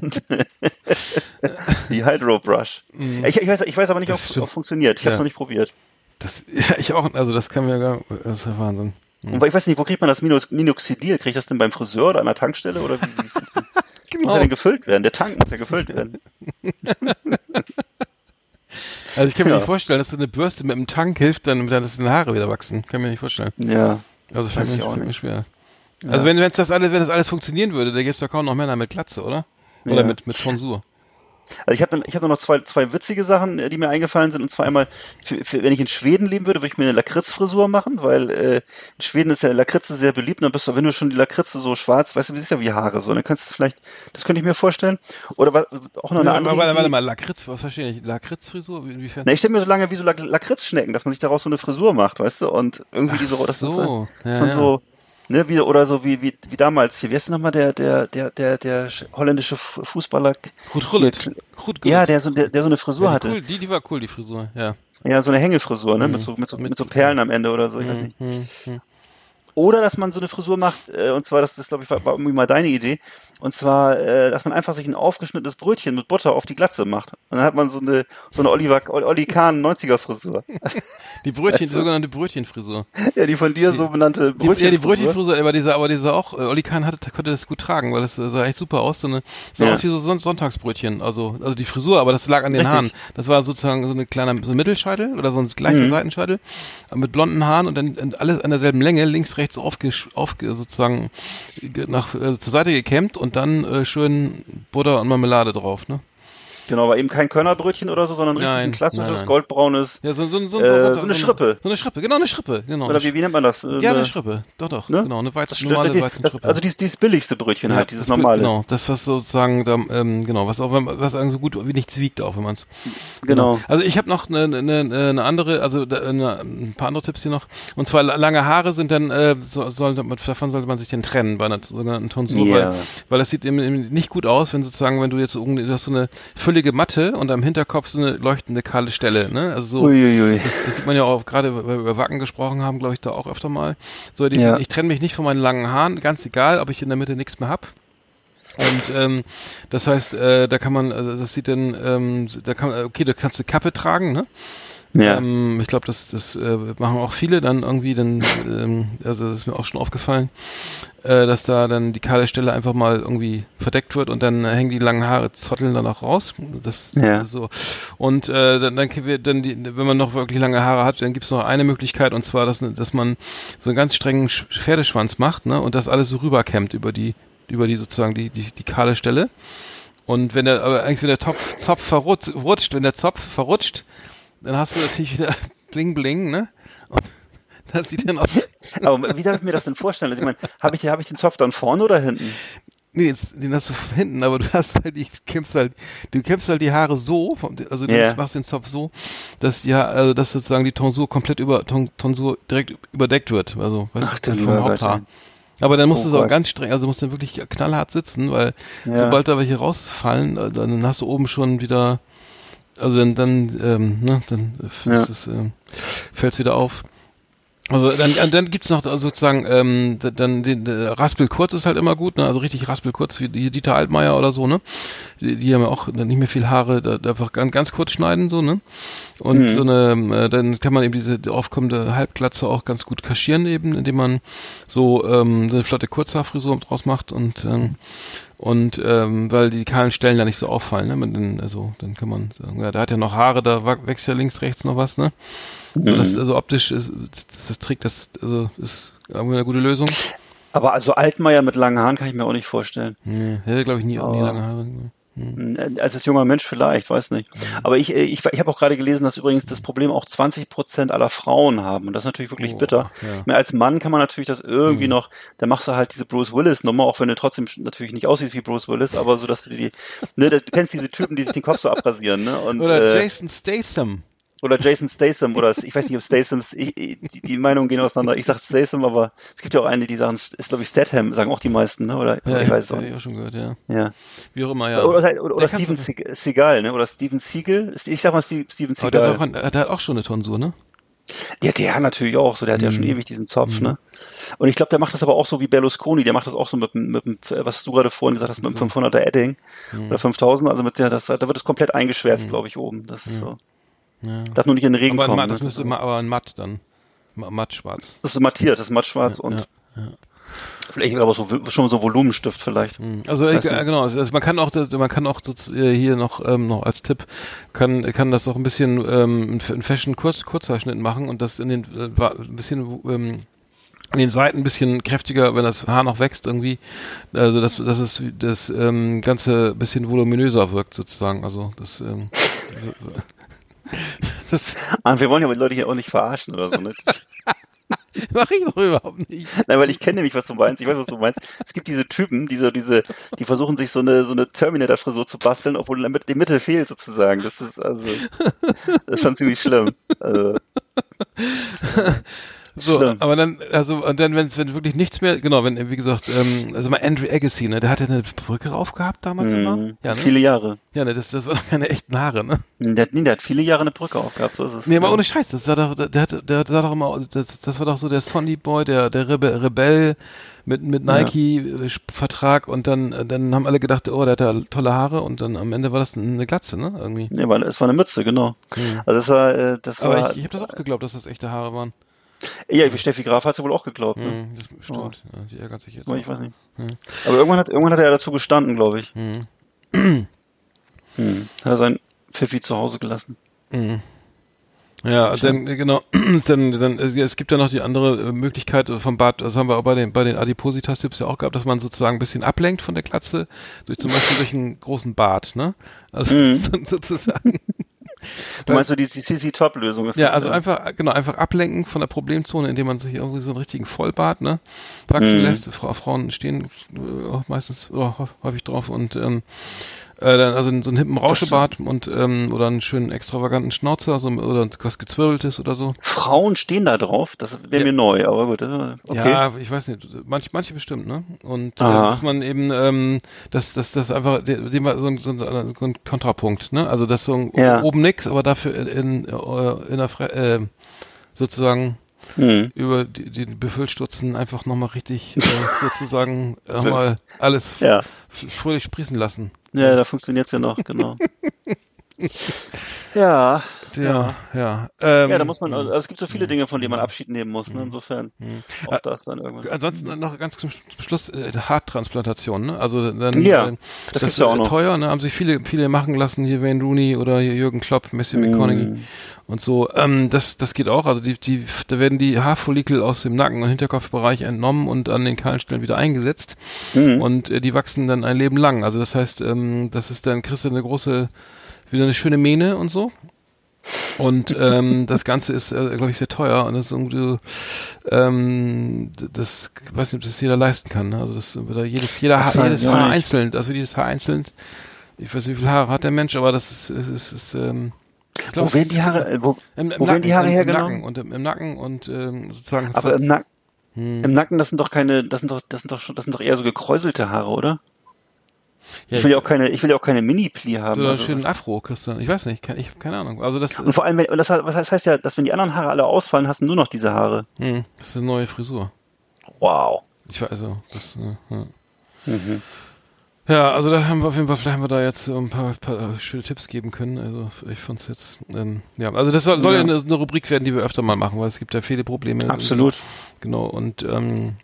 C: Und die Hydro Brush. Ich, ich, weiß, ich weiß aber nicht,
B: Mhm.
C: Ob es funktioniert. Ich habe es
B: Ja.
C: noch nicht probiert.
B: Das, ja, ich auch, also das kann mir gar, das ist ja Wahnsinn.
C: Und ich weiß nicht, wo kriegt man das Minox Minoxidil? Kriegt das denn beim Friseur oder an der Tankstelle? Oder wie, wie muss
B: Genau.
C: er denn gefüllt werden? Der Tank muss ja gefüllt werden.
B: Also ich kann mir
C: Ja.
B: nicht vorstellen, dass so eine Bürste mit einem Tank hilft, dann, dann dass deine Haare wieder wachsen. Kann mir nicht vorstellen.
C: Ja.
B: Also fällt mir, fällt mir
C: nicht.
B: schwer. Also wenn wenn's das alles, wenn das alles funktionieren würde, da gibt's ja kaum noch Männer mit Glatze, oder? Oder
C: Ja.
B: mit, mit Tonsur.
C: Also ich habe ich hab noch zwei, zwei witzige Sachen, äh, die mir eingefallen sind. Und zwar einmal, für, für, wenn ich in Schweden leben würde, würde ich mir eine Lakritzfrisur machen, weil äh, in Schweden ist ja Lakritze sehr beliebt. Und dann bist du, wenn du schon die Lakritze so schwarz, weißt du, wie ist ja wie Haare so. Dann kannst du vielleicht, das könnte ich mir vorstellen. Oder was, auch noch eine
B: Ja,
C: andere.
B: warte, warte mal, Lakritz, was verstehe ich? Lakritzfrisur? Wie- Inwiefern?
C: Na, ich stelle mir so lange wie so Lak Lakritzschnecken, dass man sich daraus so eine Frisur macht, weißt du? Und irgendwie diese, das
B: so,
C: ist, man
B: ja.
C: so, ne, wie, oder so wie, wie, wie damals hier. Wie heißt nochmal der, der, der, der, der sch- holländische Fu- Fußballer?
B: Rullet. Ruth
C: Ja, der so, der, der so eine Frisur
B: ja, die,
C: hatte.
B: cool, die, die war cool, die Frisur, ja.
C: Ja, so eine Hängefrisur,
B: Mhm.
C: ne? Mit so, mit so, mit so Perlen am Ende oder so, ich weiß nicht.
B: Hm,
C: Oder dass man so eine Frisur macht, äh, und zwar, das, das glaube ich, war, war irgendwie mal deine Idee, und zwar, äh, dass man einfach sich ein aufgeschnittenes Brötchen mit Butter auf die Glatze macht. Und dann hat man so eine, so eine Oliver, Olli Kahn 90er Frisur.
B: Die Brötchen, die sogenannte Brötchenfrisur.
C: ja, die von dir so benannte
B: Die,
C: Brötchen.
B: ja, die Brötchenfrisur, aber dieser, aber dieser auch, äh, Olli Kahn hatte, konnte das gut tragen, weil das äh, sah echt super aus. So eine, sah
C: Ja.
B: aus wie so Son Sonntagsbrötchen. Also, also die Frisur, aber das lag an den
C: Richtig.
B: Haaren. Das war sozusagen so eine kleine, so ein Mittelscheitel oder so ein gleicher
C: Mhm.
B: Seitenscheitel äh, mit blonden Haaren und dann alles an derselben Länge, links, rechts aufge, aufge sozusagen ge- nach, äh, zur Seite gekämmt und dann äh, schön Butter und Marmelade drauf, ne?
C: Genau, aber eben kein Körnerbbrötchen oder so, sondern richtig
B: Nein,
C: ein klassisches
B: nein, nein.
C: goldbraunes.
B: Ja, so, so, so, so,
C: Äh,
B: so,
C: so eine Schrippe.
B: So eine Schrippe, genau, eine Schrippe, genau.
C: Oder wie, wie nennt man das? Äh,
B: ja, eine Schrippe, doch, doch,
C: Ne?
B: genau, eine
C: Das
B: Weizen, normale
C: das,
B: Weizenschrippe.
C: also dieses, dieses billigste Brötchen halt, dieses
B: das
C: normale.
B: Genau, das was sozusagen, da, ähm, genau, was auch, wenn man- was so gut wie nichts wiegt auch, wenn man es.
C: Genau.
B: Also ich habe noch eine, eine, eine andere, also eine, ein paar andere Tipps hier noch. Und zwar la- lange Haare sind dann, äh, so, sollte man, davon sollte man sich dann trennen bei einer sogenannten Tonsur,
C: Ja.
B: weil, weil das sieht eben, eben nicht gut aus, wenn sozusagen, wenn du jetzt so, irgendwie- du hast so eine füllige Matte und am Hinterkopf so eine leuchtende kahle Stelle, ne? Also so.
C: Uiuiui.
B: Das, das sieht man ja auch gerade, weil wir über Wacken gesprochen haben, glaube ich, da auch öfter mal. So, die,
C: Ja.
B: ich trenne mich nicht von meinen langen Haaren, ganz egal, ob ich in der Mitte nichts mehr hab. Und ähm, das heißt, äh, da kann man, also das sieht dann, ähm, da kann man, okay, da kannst du Kappe tragen, ne?
C: Ja.
B: Ähm, ich glaube, das, das äh, machen auch viele dann irgendwie, dann, ähm, also das ist mir auch schon aufgefallen, äh, dass da dann die kahle Stelle einfach mal irgendwie verdeckt wird und dann hängen die langen Haare, zotteln dann auch raus. Das
C: Ja.
B: so. Und äh, dann, dann, dann die, wenn man noch wirklich lange Haare hat, dann gibt's noch eine Möglichkeit und zwar, dass, dass man so einen ganz strengen Sch- Pferdeschwanz macht, ne? Und das alles so rüberkämmt über die, über die sozusagen die, die, die kahle Stelle. Und wenn der, aber eigentlich wenn der Topf, Zopf verrutscht, rutscht, wenn der Zopf verrutscht, dann hast du natürlich wieder Bling Bling, ne? Und das sieht dann auch.
C: Aber wie darf ich mir das denn vorstellen? Also ich meine, habe ich, hab ich den Zopf dann vorne oder hinten?
B: Nee, den hast du hinten, aber du hast halt, die, du kämmst halt, du kämmst halt die Haare so, also du
C: Ja.
B: machst den Zopf so, dass Ha- also dass sozusagen die Tonsur komplett über, Ton, Tonsur direkt überdeckt wird, also, weißt
C: Ach,
B: du,
C: du
B: vom Haupthaar. Aber dann musst
C: Oh
B: du es auch ganz streng, also musst du wirklich knallhart sitzen, weil
C: Ja.
B: sobald da welche rausfallen, äh, dann hast du oben schon wieder also dann, dann, ähm, ne, dann äh,
C: Ja.
B: es, ähm, fällt's wieder auf. Also dann, dann- dann gibt's noch sozusagen, ähm, dann den der Raspel kurz ist halt immer gut, ne? Also richtig Raspel kurz wie die Dieter Altmaier oder so, ne? Die, die haben ja auch nicht mehr viel Haare, da, da einfach ganz, ganz kurz schneiden, so, ne? Und
C: Mhm.
B: so eine, äh, dann kann man eben diese aufkommende Halbglatze auch ganz gut kaschieren eben, indem man so ähm, so eine flotte Kurzhaarfrisur draus macht und ähm, und ähm, weil die kahlen Stellen da nicht so auffallen, ne? Man, dann, also dann kann man sagen, ja, der hat ja noch Haare, da wächst ja links, rechts noch was, ne? So, das, also optisch ist das, das trägt das, also ist irgendwie eine gute Lösung.
C: Aber also Altmaier mit langen Haaren kann ich mir auch nicht vorstellen.
B: Nee, hätte glaube ich nie, nie
C: Aber-
B: lange Haare.
C: Äh, Als junger Mensch vielleicht, weiß nicht. Aber ich, äh, ich, ich habe auch gerade gelesen, dass übrigens das Problem auch 20 Prozent aller Frauen haben. Und das ist natürlich wirklich
B: Oh,
C: bitter.
B: ja.
C: Als Mann kann man natürlich das irgendwie noch, da machst du halt diese Bruce Willis-Nummer, auch wenn du trotzdem natürlich nicht aussiehst wie Bruce Willis, aber so, dass du die, ne, du kennst diese Typen, die sich den Kopf so abrasieren, ne? Und,
B: Oder
C: äh,
B: Jason Statham.
C: Oder Jason Statham oder ich weiß nicht, ob Stathams, ich, die, die Meinungen gehen auseinander. Ich sag Statham, aber es gibt ja auch eine, die sagen, ist glaube ich Statham, sagen auch die meisten, ne? Oder
B: Ja,
C: ich weiß es auch
B: hab
C: nicht.
B: ich auch schon gehört, ja.
C: Ja.
B: Wie auch immer, ja.
C: Oder, oder, oder Steven Seagal, ne? Oder Steven Siegel. Ich sag mal Steve- Steven
B: Aber der,
C: Seagal.
B: hat auch, der hat auch schon eine Tonsur, ne?
C: Ja, der natürlich auch so. Der hat ja
B: Mhm.
C: schon ewig diesen Zopf, ne? Und ich glaube, der macht das aber auch so wie Berlusconi. Der macht das auch so mit, dem- mit dem, was du gerade vorhin gesagt hast, mit dem 500er Edding
B: Mhm.
C: oder 5000. Also mit der, das, da wird es komplett eingeschwärzt, glaube ich, oben. Das ist so.
B: Ja.
C: Darf nur nicht in den Regen
B: Aber
C: kommen.
B: matt, das
C: ne?
B: müsste ma- aber ein matt dann. Ma- Matt schwarz.
C: das ist mattiert, das ist mattschwarz und vielleicht aber so, schon so Volumenstift vielleicht.
B: Also
C: Weiß
B: äh, genau, also man kann auch das- man kann auch äh, hier noch ähm, noch als Tipp kann kann das auch ein bisschen ähm, ein Fashion Kurz Kurzhaarschnitt machen und das in den äh, ein bisschen ähm, an den Seiten ein bisschen kräftiger, wenn das Haar noch wächst irgendwie, also dass dass es das ähm, ganze ein bisschen voluminöser wirkt sozusagen, also das ähm,
C: Ah, wir wollen ja die Leute hier auch nicht verarschen oder so, ne?
B: mache ich doch überhaupt nicht.
C: Nein, weil ich kenne nämlich, was du meinst. Ich weiß, was du meinst. Es gibt diese Typen, diese, diese, die versuchen sich so eine, so eine Terminator-Frisur zu basteln, obwohl Mitte- die Mitte fehlt sozusagen. Das ist also, das ist schon ziemlich schlimm. Also,
B: So,
C: Schlimm.
B: aber dann, also, und dann, wenn wenn wirklich nichts mehr, genau, wenn, wie gesagt, ähm, also mal Andrew Agassi, ne, der hat ja eine Brücke aufgehabt damals immer.
C: mh,
B: Ja, ne?
C: viele Jahre.
B: ja, ne, das, das waren doch keine echten Haare, ne?
C: Der, hat- nee, der hat viele Jahre eine Brücke aufgehabt, so ist es.
B: Nee, aber ohne Scheiß, das war doch, der, der, hat- der sah doch immer, das, das war doch so der Sonny Boy, der, der Rebe, Rebell mit, mit Nike-Vertrag und dann, dann haben alle gedacht, oh, der hat ja tolle Haare und dann am Ende war das eine Glatze, ne, irgendwie.
C: Nee, weil es war eine Mütze, genau. Also das war, äh, das
B: Aber
C: war,
B: ich, ich habe das auch geglaubt, dass das echte Haare waren.
C: Ja, Steffi Graf hat sie wohl auch geglaubt, ne?
B: Hm, das stimmt, ja, die ärgert sich jetzt.
C: Aber ich weiß nicht. Aber irgendwann hat, irgendwann hat er ja dazu gestanden, glaube ich.
B: Mhm.
C: Hm. Hat er sein Pfiffi zu Hause gelassen.
B: Ja, dann äh, genau, dann, dann äh, es gibt ja noch die andere äh, Möglichkeit vom Bart, das haben wir auch bei den bei den Adipositas-Tipps ja auch gehabt, dass man sozusagen ein bisschen ablenkt von der Glatze, durch zum Beispiel durch einen großen Bart, ne? Also
C: Mhm.
B: sozusagen.
C: Du meinst so die CC-Top-Lösung?
B: Ja, also einfach, genau, einfach ablenken von der Problemzone, indem man sich irgendwie so einen richtigen Vollbart, ne, wachsen
C: Mhm.
B: lässt. Fra Frauen stehen äh, meistens hä- häufig drauf und ähm, äh, dann, also so einen hippen Rauschebart und ähm, oder einen schönen extravaganten Schnauzer so, oder was gezwirbeltes oder so.
C: Frauen stehen da drauf, das wäre
B: Ja.
C: mir neu, aber gut. Okay.
B: Ja, ich weiß nicht, manch, manche bestimmt, ne? Und äh, dass man eben, ähm, dass das, das einfach, de- dem so ein, so, ein, so ein Kontrapunkt, ne? Also das so ein,
C: Ja.
B: oben nix, aber dafür in, in, äh, in der Fre äh, sozusagen
C: Hm.
B: über die, die Befüllstutzen einfach nochmal richtig äh, sozusagen nochmal alles
C: Ja.
B: fröhlich sprießen lassen.
C: Ja, da funktioniert's ja noch, genau. ja,
B: Ja, ja. Ähm,
C: ja, da muss man, also es gibt so viele Dinge, von denen man Abschied nehmen muss, ne? Insofern. Auch das dann irgendwann.
B: Ansonsten noch ganz zum Schluss äh, Haartransplantation, ne? Also dann
C: Ja,
B: äh,
C: das
B: das, ist
C: ja auch
B: äh,
C: noch.
B: teuer, ne? Haben sich viele viele machen lassen, hier Wayne Rooney oder hier Jürgen Klopp, Matthew McConaughey
C: Mm.
B: Und so. Ähm, das das geht auch, also die die da werden die Haarfollikel aus dem Nacken und Hinterkopfbereich entnommen und an den kahlen Stellen wieder eingesetzt
C: Mhm.
B: und äh, die wachsen dann ein Leben lang. Also das heißt, ähm, das ist dann kriegst du eine große wieder eine schöne Mähne und so. Und ähm, das Ganze ist, äh, glaube ich, sehr teuer und das ist irgendwie, ähm, das weiß nicht, ob das jeder leisten kann. Ne? Also das oder jedes, jeder
C: Das
B: Haar, jedes Haar einzeln, also jedes Haar einzeln. Ich weiß nicht, wie viele Haare hat der Mensch, aber das ist, ist, ist, ist ähm, glaub,
C: Wo werden die Haare, äh, wo,
B: im, im
C: wo werden die Haare
B: im, im
C: hergenommen?
B: Nacken und im, im Nacken und ähm, sozusagen
C: aber im, Nack
B: Hm.
C: im Nacken, das sind doch keine, das sind doch, das sind doch das sind doch eher so gekräuselte Haare, oder? ich will ja auch keine, ich will ja auch keine Mini-Pli haben.
B: Oder
C: also
B: schönen
C: das-
B: Afro, Christian. Ich weiß nicht, kann, ich habe keine Ahnung. Also das,
C: Und vor allem, wenn, das, was heißt, heißt ja, dass wenn die anderen Haare alle ausfallen, hast du nur noch diese Haare.
B: hm, das ist eine neue Frisur.
C: Wow.
B: Ich weiß, also, das, äh, ja.
C: Mhm.
B: Ja, also da haben wir auf jeden Fall, vielleicht haben wir da jetzt ein paar, paar schöne Tipps geben können. Also ich fand's jetzt, ähm, ja, also das soll, soll ja,
C: Ja.
B: eine, eine Rubrik werden, die wir öfter mal machen, weil es gibt ja viele Probleme.
C: Absolut.
B: Genau, und ähm,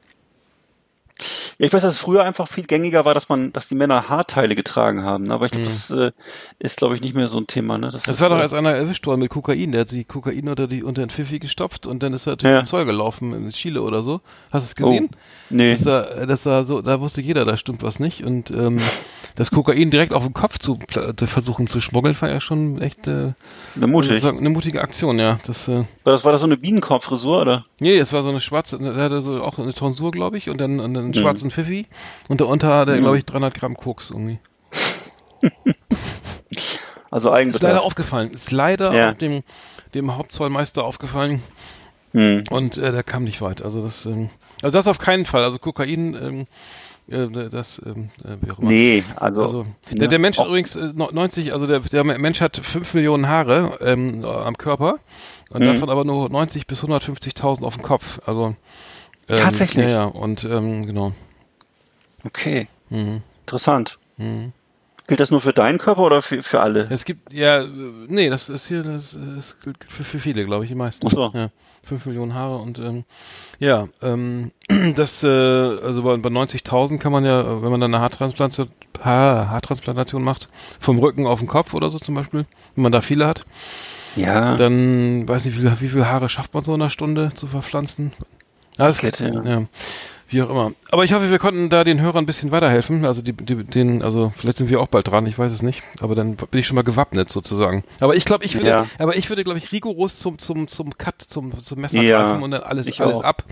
C: Ja, ich weiß, dass es früher einfach viel gängiger war, dass man, dass die Männer Haarteile getragen haben. Aber ich glaube, das äh, ist, glaube ich, nicht mehr so ein Thema. Ne?
B: es
C: ist,
B: war doch
C: äh,
B: erst einer erwischt worden mit Kokain, der hat die Kokain unter, die, unter den Pfiffi gestopft und dann ist er durch
C: Ja.
B: den Zoll gelaufen in Chile oder so. Hast du es gesehen?
C: Oh, nee.
B: Das war, das war so, da wusste jeder, da stimmt was nicht. Und ähm, das Kokain direkt auf den Kopf zu, zu versuchen zu schmuggeln, war ja schon echt äh,
C: Na, mutig.
B: eine mutige Aktion, ja. Das, äh,
C: War das, war das so eine Bienenkorb-Frisur, oder?
B: nee, es war so eine schwarze, der hatte so auch eine Tonsur, glaube ich, und dann, und
C: Mhm.
B: dann einen schwarzen Pfiffi. Und darunter hat er, glaube ich, 300 Gramm Koks irgendwie.
C: Also
B: Ist leider aufgefallen. Ist leider
C: Ja.
B: dem, dem Hauptzollmeister aufgefallen.
C: Hm.
B: Und äh, der kam nicht weit. Also das, ähm, also das auf keinen Fall. Also Kokain, ähm, äh, das, ähm, äh, wie auch immer.
C: Nee, also.
B: Also der,
C: ne,
B: der Mensch
C: auch-
B: übrigens äh, no- 90, also der, der Mensch hat 5 Millionen Haare ähm, am Körper und
C: Mhm.
B: davon aber nur 90 bis 150.000 auf dem Kopf. Also ähm,
C: Tatsächlich?
B: Ja, ja. Und ähm, genau.
C: Okay.
B: Mhm.
C: Interessant.
B: Mhm.
C: Gilt das nur für deinen Körper oder für, für alle?
B: Es gibt ja, äh, nee, das ist hier, das, das gilt für, für viele, glaube ich, die meisten.
C: Ach so.
B: Ja, 5 Millionen Haare und ähm, ja, ähm, das, äh, also bei, bei 90.000 kann man ja, wenn man dann eine Haartransplantation, Haar, Haartransplantation macht, vom Rücken auf den Kopf oder so zum Beispiel, wenn man da viele hat,
C: Ja.
B: dann weiß nicht, wie, wie viele Haare schafft man so in einer Stunde zu verpflanzen.
C: Geht,
B: geht,
C: ja.
B: ja. Wie auch immer. Aber ich hoffe, wir konnten da den Hörern ein bisschen weiterhelfen. Also die, die, den, also vielleicht sind wir auch bald dran, ich weiß es nicht. Aber dann bin ich schon mal gewappnet sozusagen. Aber ich glaube, ich würde,
C: Ja.
B: aber ich würde, glaube ich, rigoros zum, zum, zum Cut, zum, zum Messer
C: Ja,
B: greifen und dann alles,
C: ich
B: alles
C: auch.
B: ab.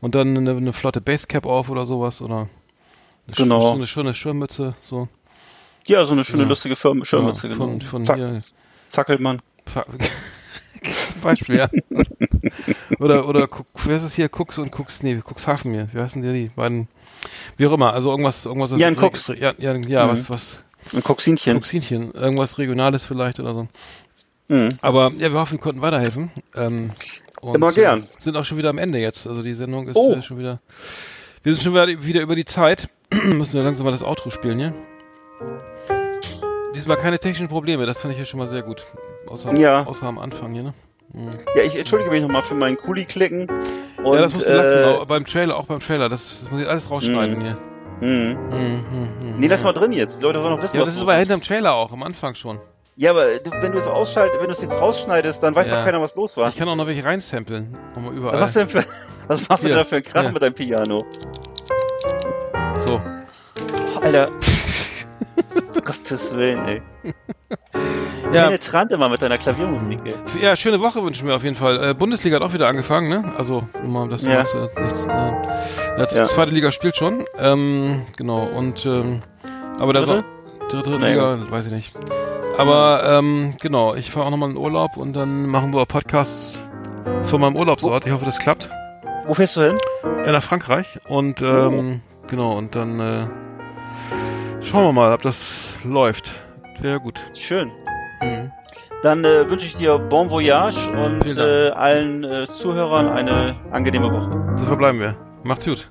B: Und dann eine, eine flotte Basecap auf oder sowas oder eine,
C: Genau.
B: sch- eine schöne Schirmmütze, so.
C: Ja, so eine schöne,
B: Ja.
C: lustige Schirmmütze, genau.
B: von, von
C: Zack,
B: hier.
C: Fackelmann.
B: Fa- Zum Beispiel, ja. oder, oder, wer ist es hier? Cooks und Cooks, nee, Cuxhaven hier. Wie heißen die, die beiden? Wie auch immer, also irgendwas, irgendwas. das-
C: Jan Cooks.
B: Ja, ja, ja
C: Mhm.
B: was, was,
C: Ein Coxinchen.
B: Cuxinchen. Irgendwas Regionales vielleicht oder so.
C: Mhm.
B: Aber ja, wir hoffen, wir konnten weiterhelfen. Ähm, und,
C: Immer gern.
B: Äh, sind auch schon wieder am Ende jetzt. Also die Sendung ist
C: Oh.
B: äh, schon wieder. Wir sind schon wieder, wieder über die Zeit. Müssen wir langsam mal das Outro spielen hier. Diesmal keine technischen Probleme, das fand ich ja schon mal sehr gut. Außer,
C: Ja.
B: außer am Anfang hier, ne? Mhm.
C: Ja, ich entschuldige mich nochmal für meinen Kuli-Klicken.
B: Ja, das musst du
C: äh,
B: lassen, auch beim Trailer, auch beim Trailer. Das, das muss ich alles rausschneiden
C: Mhm.
B: hier.
C: Mhm.
B: Mhm, mhm,
C: Nee, lass mal drin jetzt. Die Leute sollen noch wissen,
B: Ja,
C: was
B: das ist aber hinterm Trailer auch, am Anfang schon.
C: Ja, aber wenn du es ausschaltest, wenn du es jetzt rausschneidest, dann weiß
B: Ja.
C: doch keiner, was los war.
B: Ich kann auch noch welche reinsamplen. Nochmal überall.
C: Was machst du denn für, was machst du da für ein Krach
B: Ja.
C: mit deinem Piano?
B: So.
C: Oh, Alter. Gottes Willen, ey.
B: Ja,
C: Penetrant immer mit deiner Klaviermusik, ey.
B: ja, schöne Woche wünschen wir auf jeden Fall. Äh, Bundesliga hat auch wieder angefangen, ne? Also, nur mal, das
C: Ja.
B: was, äh, nicht, äh, ja, zweite Liga spielt schon. Ähm, genau, und ähm, aber da
C: Dritte?
B: auch dritte, dritte. Liga, weiß ich nicht. Aber ähm, genau, ich fahre auch nochmal in Urlaub und dann machen wir Podcasts von meinem Urlaubsort. Ich hoffe, das klappt.
C: Wo fährst du hin?
B: Ja, nach Frankreich. Und ähm, genau, und dann äh, schauen wir mal, ob das läuft. Wäre gut.
C: Schön.
B: Mhm.
C: Dann äh, wünsche ich dir Bon Voyage und äh, allen äh, Zuhörern eine angenehme Woche.
B: So verbleiben wir. Macht's gut.